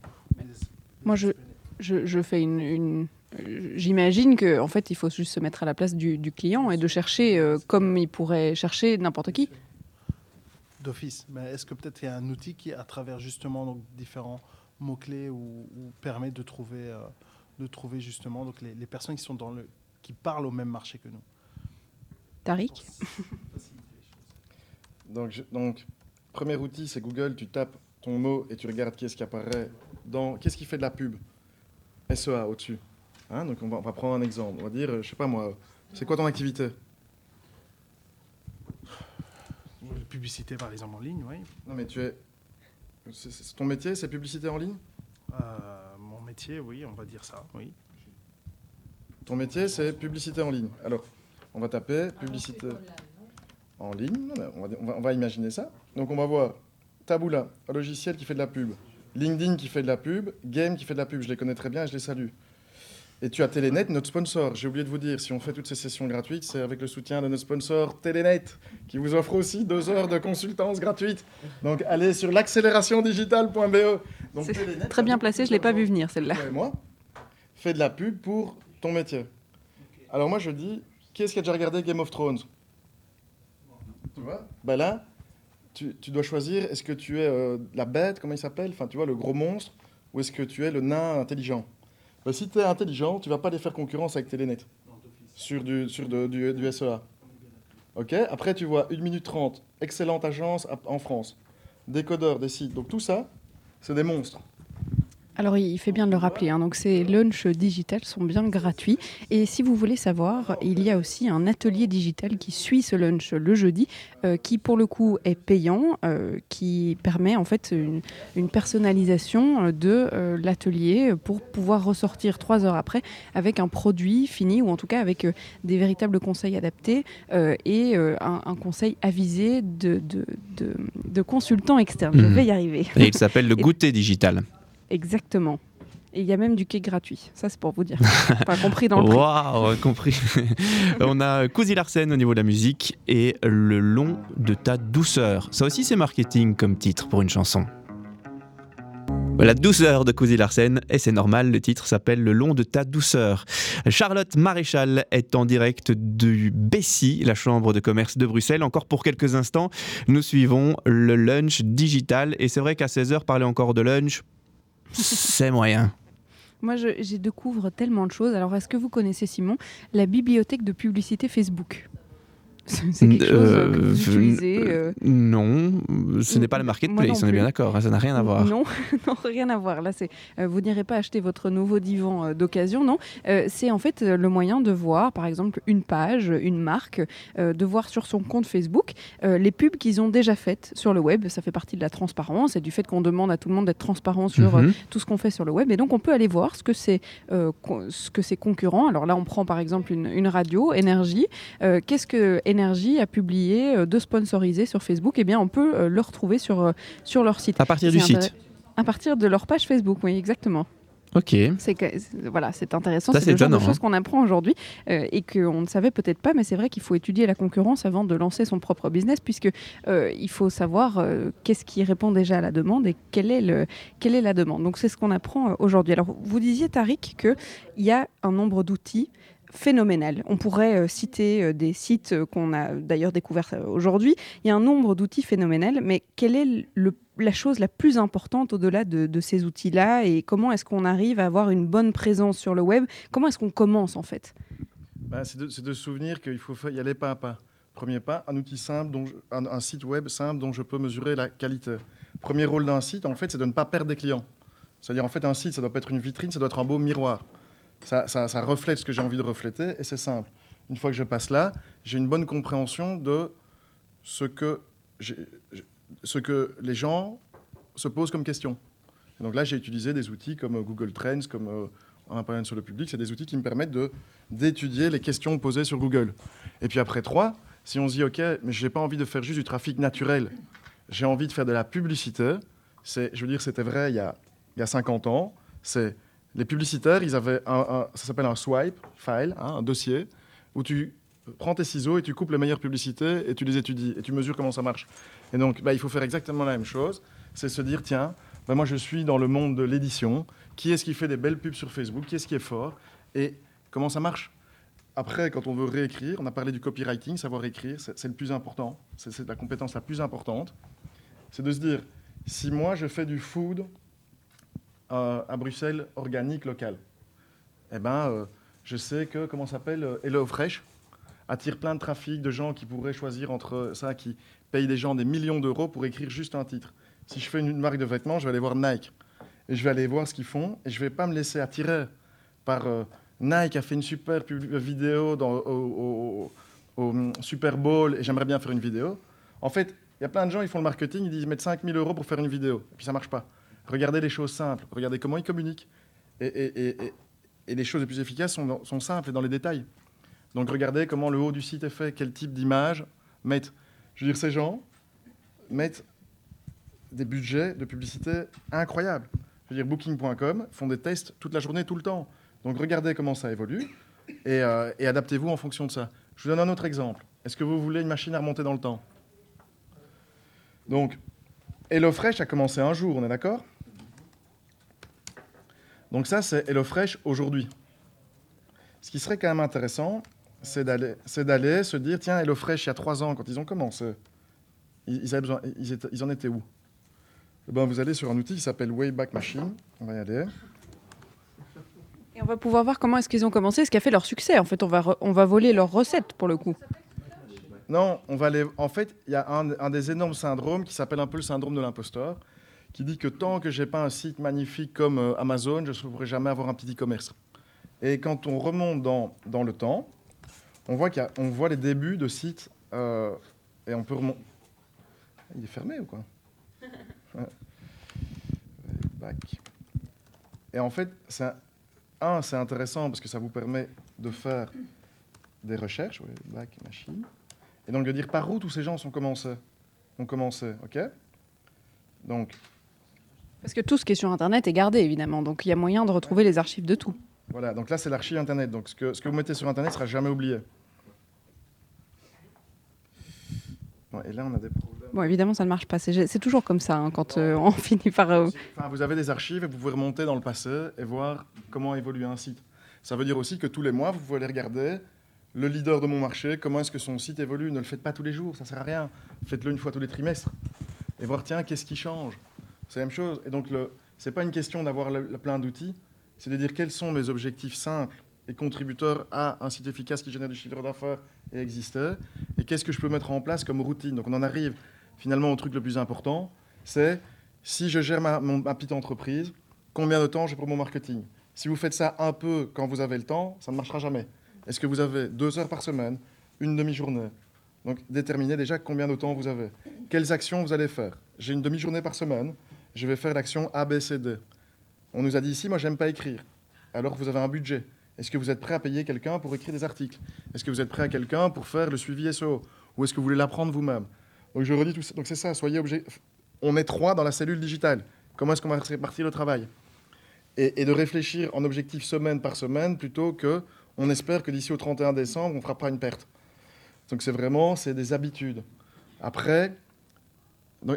moi, je, je, fais une, J'imagine qu'en en fait, il faut juste se mettre à la place du, client et de chercher euh, comme il pourrait chercher n'importe qui. D'office. Mais est-ce que peut-être il y a un outil qui, à travers justement donc, différents mots-clés, ou, permet de trouver, euh, de trouver justement donc, les, personnes qui, sont dans le, qui parlent au même marché que nous? Tariq? Donc, donc, premier outil, c'est Google. Tu tapes ton mot et tu regardes qui est-ce qui apparaît dans qu'est-ce qui fait de la pub? SEA au-dessus. Hein, donc on va, prendre un exemple. On va dire, je sais pas moi, c'est quoi ton activité? Publicité par exemple en ligne, oui. Non mais tu es, ton métier, c'est publicité en ligne? Euh, Mon métier, oui, on va dire ça, oui. Ton métier, c'est publicité en ligne. Alors, on va taper publicité en ligne. On va, on va imaginer ça. Donc on va voir Taboola, un logiciel qui fait de la pub. LinkedIn qui fait de la pub, Game qui fait de la pub, je les connais très bien et je les salue. Et tu as Telenet, notre sponsor. J'ai oublié de vous dire, si on fait toutes ces sessions gratuites, c'est avec le soutien de notre sponsor Telenet, qui vous offre aussi deux heures de consultance gratuite. Donc allez sur l'accélérationdigitale.be. C'est très bien placé, je ne l'ai pas vu venir celle-là. moi, fais de la pub pour ton métier. Alors moi je dis, qui est-ce qui a déjà regardé Game of Thrones? Tu vois? Ben là, tu, dois choisir, est-ce que tu es euh, la bête, comment il s'appelle, enfin tu vois, le gros monstre, ou est-ce que tu es le nain intelligent? Bah, Si tu es intelligent, tu vas pas aller faire concurrence avec Telenet sur du, sur du, du, SEA. Ok Après, tu vois 1 minute 30, excellente agence en France, décodeur des sites. Donc tout ça, c'est des monstres. Alors il fait bien de le rappeler, hein. donc ces lunchs digital sont bien gratuits. Et si vous voulez savoir, il y a aussi un atelier digital qui suit ce lunch le jeudi, euh, qui pour le coup est payant, euh, qui permet en fait une, personnalisation euh, de l'atelier pour pouvoir ressortir trois heures après avec un produit fini ou en tout cas avec des véritables conseils adaptés et un, conseil avisé de, de, consultants externes. Je mmh. vais y arriver. Et il s'appelle le goûter digital. Exactement. Et il y a même du quai gratuit. Ça, c'est pour vous dire. Pas compris dans le prix. Waouh, compris. On a Cousy Larsen au niveau de la musique et Le long de ta douceur. Ça aussi, c'est marketing comme titre pour une chanson. La douceur de Cousy Larsen, et c'est normal, le titre s'appelle Le long de ta douceur. Charlotte Maréchal est en direct du Bessy, la chambre de commerce de Bruxelles. Encore pour quelques instants, nous suivons le lunch digital. Et c'est vrai qu'à 16h, parler encore de lunch, c'est moyen. Moi, j'ai découvre tellement de choses. Alors, est-ce que vous connaissez, Simon, la bibliothèque de publicité Facebook? C'est quelque chose que vous euh, utilisez euh, Non, ce n'est pas le marketplace, on est bien d'accord, hein, ça n'a rien à voir. Non, non, rien à voir. Là, c'est euh, vous n'irez pas acheter votre nouveau divan d'occasion, non. c'est en fait le moyen de voir, par exemple, une page, une marque, de voir sur son compte Facebook les pubs qu'ils ont déjà faites sur le web. Ça fait partie de la transparence et du fait qu'on demande à tout le monde d'être transparent sur mhm. tout ce qu'on fait sur le web. Et donc, on peut aller voir ce que c'est ce que c'est concurrent. Alors là, on prend par exemple une, une radio, énergie. Qu'est-ce que Énergie a publié euh, de sponsoriser sur Facebook, et eh bien on peut euh, le retrouver sur, euh, sur leur site. À partir du site À partir de leur page Facebook, oui, exactement. Ok. C'est que, voilà, c'est intéressant. C'est le genre de étonnant, choses hein. qu'on apprend aujourd'hui euh, et qu'on ne savait peut-être pas, mais c'est vrai qu'il faut étudier la concurrence avant de lancer son propre business, puisque euh, il faut savoir euh, qu'est-ce qui répond déjà à la demande et quelle est, le, quelle est la demande. Donc c'est ce qu'on apprend aujourd'hui. Alors vous disiez, Tariq, qu'il y a un nombre d'outils phénoménal. On pourrait euh, citer euh, des sites euh, qu'on a d'ailleurs découverts aujourd'hui. Il y a un nombre d'outils phénoménal, mais quelle est la chose la plus importante au-delà de, ces outils-là et comment est-ce qu'on arrive à avoir une bonne présence sur le web? Comment est-ce qu'on commence en fait? Ben, c'est de, se souvenir qu'il faut fa- y aller pas à pas. Premier pas, un outil simple, dont un site web simple dont je peux mesurer la qualité. Premier rôle d'un site, en fait, c'est de ne pas perdre des clients. C'est-à-dire, en fait, un site, ça doit pas être une vitrine, ça doit être un beau miroir. Ça, reflète ce que j'ai envie de refléter et c'est simple. Une fois que je passe là, j'ai une bonne compréhension de ce que, les gens se posent comme question. Donc là, j'ai utilisé des outils comme euh, Google Trends, comme euh, a parlé sur le public, c'est des outils qui me permettent d'étudier les questions posées sur Google. Et puis après trois, si on se dit OK, mais je n'ai pas envie de faire juste du trafic naturel, j'ai envie de faire de la publicité. Je veux dire, c'était vrai il y a, il y a 50 ans. C'est les publicitaires, ils avaient un, ça s'appelle un swipe file, hein, un dossier où tu prends tes ciseaux et tu coupes les meilleures publicités et tu les étudies et tu mesures comment ça marche. Et donc, bah, il faut faire exactement la même chose. C'est se dire, tiens, bah, moi je suis dans le monde de l'édition. Qui est-ce qui fait des belles pubs sur Facebook? Qui est-ce qui est fort? Et comment ça marche? Après, quand on veut réécrire, on a parlé du copywriting, savoir écrire, c'est le plus important. C'est la compétence la plus importante. C'est de se dire, si moi je fais du food à Bruxelles organique local, eh ben, euh, je sais que, comment s'appelle, euh, HelloFresh attire plein de trafic de gens qui pourraient choisir entre ça, qui payent des gens des millions d'euros pour écrire juste un titre. Si je fais une, marque de vêtements, je vais aller voir Nike et je vais aller voir ce qu'ils font et je vais pas me laisser attirer par euh, Nike a fait une super vidéo au, au Super Bowl et j'aimerais bien faire une vidéo. En fait, il y a plein de gens, ils font le marketing, ils disent mettre 5000 euros pour faire une vidéo. Et puis ça marche pas. Regardez les choses simples, regardez comment ils communiquent. Et, les choses les plus efficaces sont, simples et dans les détails. Donc regardez comment le haut du site est fait, quel type d'image mettent. Je veux dire, ces gens mettent des budgets de publicité incroyables. Je veux dire, Booking.com font des tests toute la journée, tout le temps. Donc regardez comment ça évolue et, euh, et adaptez-vous en fonction de ça. Je vous donne un autre exemple. Est-ce que vous voulez une machine à remonter dans le temps? Donc, HelloFresh a commencé un jour, on est d'accord? Donc ça, c'est HelloFresh aujourd'hui. Ce qui serait quand même intéressant, c'est d'aller, se dire, tiens, HelloFresh, il y a trois ans, quand ils ont commencé, ils, ils avaient besoin, ils, étaient- ils en étaient où? Eh ben, Vous allez sur un outil qui s'appelle Wayback Machine. On va y aller. Et on va pouvoir voir comment est-ce qu'ils ont commencé, ce qui a fait leur succès. En fait, on va, on va voler leurs recettes pour le coup. Non, on va aller. En fait, il y a un, un des énormes syndromes qui s'appelle un peu le syndrome de l'imposteur, qui dit que tant que j'ai pas un site magnifique comme euh, Amazon, je ne pourrai jamais avoir un petit e-commerce. Et quand on remonte dans, dans le temps, on voit, qu'il y a- on voit les débuts de sites euh, et on peut remonter. Il est fermé ou quoi? Ouais. Back. Et en fait, un, un, c'est intéressant parce que ça vous permet de faire des recherches, ouais, back machine, et donc de dire par où tous ces gens sont commencés, ont commencé, ok? Donc Parce que tout ce qui est sur Internet est gardé, évidemment. Donc il y a moyen de retrouver les archives de tout. voilà, donc là c'est l'archive internet, donc ce que, ce que vous mettez sur internet sera jamais oublié. Bon, et là on a des problèmes. Bon, évidemment, ça ne marche pas. C'est toujours comme ça hein, quand euh, on finit par. euh, Enfin, vous avez des archives et vous pouvez remonter dans le passé et voir comment évolue un site. Ça veut dire aussi que tous les mois, vous pouvez aller regarder le leader de mon marché, comment est-ce que son site évolue. Ne le faites pas tous les jours, ça sert à rien. Faites-le une fois tous les trimestres et voir, tiens, qu'est-ce qui change C'est la même chose. Et donc, ce n'est pas une question d'avoir le, le plein d'outils, c'est de dire quels sont mes objectifs simples et contributeurs à un site efficace qui génère du chiffre d'affaires et existait, et qu'est-ce que je peux mettre en place comme routine. Donc, on en arrive finalement au truc le plus important, c'est si je gère ma, ma petite entreprise, combien de temps j'ai pour mon marketing? Si vous faites ça un peu quand vous avez le temps, ça ne marchera jamais. Est-ce que vous avez deux heures par semaine, une demi-journée? Donc déterminez déjà combien de temps vous avez. Quelles actions vous allez faire? J'ai une demi-journée par semaine, je vais faire l'action A, B, C, D. On nous a dit ici, moi j'aime pas écrire. Alors vous avez un budget. Est-ce que vous êtes prêt à payer quelqu'un pour écrire des articles? Est-ce que vous êtes prêt à quelqu'un pour faire le suivi SEO Ou est-ce que vous voulez l'apprendre vous-même? Donc je redis tout ça. Donc c'est ça, soyez objet. On est trois dans la cellule digitale. Comment est-ce qu'on va répartir le travail? Et, de réfléchir en objectif semaine par semaine plutôt que on espère que d'ici au 31 décembre, on ne fera pas une perte. Donc c'est vraiment, c'est des habitudes. Après,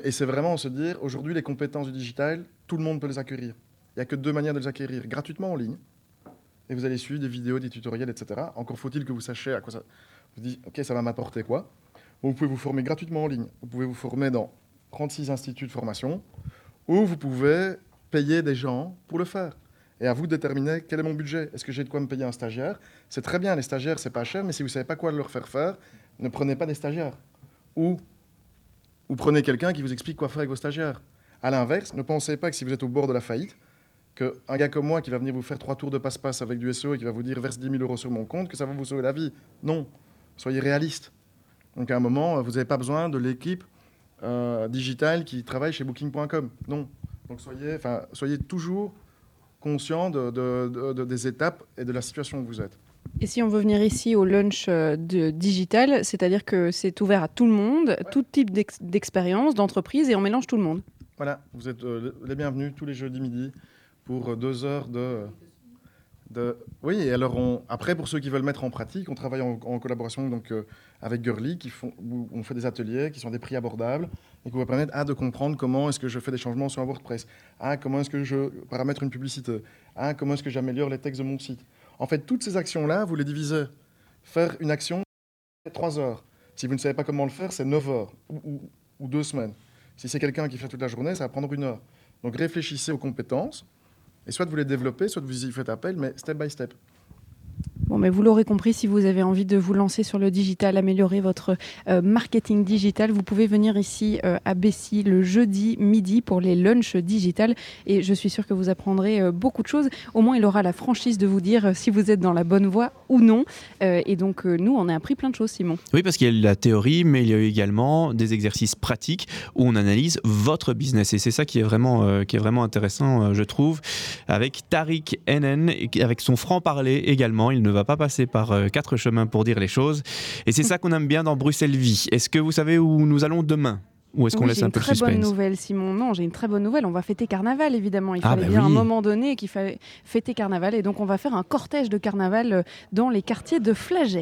et c'est vraiment se dire, aujourd'hui, les compétences du digital, tout le monde peut les acquérir. Il n'y a que deux manières de les acquérir, gratuitement en ligne, et vous allez suivre des vidéos, des tutoriels, etc. Encore faut-il que vous sachiez à quoi ça... Vous dites, OK, ça va m'apporter quoi Vous pouvez vous former gratuitement en ligne. Vous pouvez vous former dans 36 instituts de formation, ou vous pouvez payer des gens pour le faire. Et à vous de déterminer quel est mon budget. Est-ce que j'ai de quoi me payer un stagiaire? C'est très bien, les stagiaires, c'est pas cher, mais si vous ne savez pas quoi leur faire faire, ne prenez pas des stagiaires. Ou, ou prenez quelqu'un qui vous explique quoi faire avec vos stagiaires. À l'inverse, ne pensez pas que si vous êtes au bord de la faillite, qu'un gars comme moi qui va venir vous faire trois tours de passe-passe avec du SEO et qui va vous dire verse 10 000 euros sur mon compte, que ça va vous sauver la vie. Non, soyez réaliste. Donc à un moment, vous n'avez pas besoin de l'équipe euh, digitale qui travaille chez Booking.com. Non. Donc soyez, soyez toujours conscient de, des étapes et de la situation où vous êtes. Et si on veut venir ici au lunch euh, de digital, c'est-à-dire que c'est ouvert à tout le monde, tout type d'expérience, d'entreprise, et on mélange tout le monde. Voilà, vous êtes euh, les bienvenus tous les jeudis midi pour deux heures de... de... Oui, et alors on... après, pour ceux qui veulent mettre en pratique, on travaille en, collaboration donc, euh, avec Girly, qui font... où on fait des ateliers qui sont des prix abordables et qui vous permettre ah, de comprendre comment est-ce que je fais des changements sur un WordPress, ah, comment est-ce que je paramètre une publicité, ah, comment est-ce que j'améliore les textes de mon site. En fait, toutes ces actions-là, vous les divisez. Faire une action, c'est 3 heures. Si vous ne savez pas comment le faire, c'est 9 heures ou, deux semaines. Si c'est quelqu'un qui fait toute la journée, ça va prendre une heure. Donc réfléchissez aux compétences, et soit vous les développez, soit vous y faites appel, mais step by step. Mais vous l'aurez compris, si vous avez envie de vous lancer sur le digital, améliorer votre euh, marketing digital, vous pouvez venir ici euh, à Bessy le jeudi midi pour les lunchs digital. Et je suis sûre que vous apprendrez euh, beaucoup de choses. Au moins, il aura la franchise de vous dire si vous êtes dans la bonne voie ou non. et donc, nous, on a appris plein de choses, Simon. Oui, parce qu'il y a la théorie, mais il y a également des exercices pratiques où on analyse votre business. Et c'est ça qui est vraiment, qui est vraiment intéressant, je trouve, avec Tariq NN, avec son franc-parler également. Il ne va pas passer par euh, quatre chemins pour dire les choses. Et c'est ça qu'on aime bien dans Bruxelles Vie. Est-ce que vous savez où nous allons demain? Ou est-ce qu'on laisse un peu de suspense J'ai une très bonne nouvelle, Simon. Non, j'ai une très bonne nouvelle. On va fêter Carnaval, évidemment. Il ah, fallait bah bien à un moment donné qu'il fallait fêter Carnaval. Et donc, on va faire un cortège de Carnaval euh, dans les quartiers de Flaget.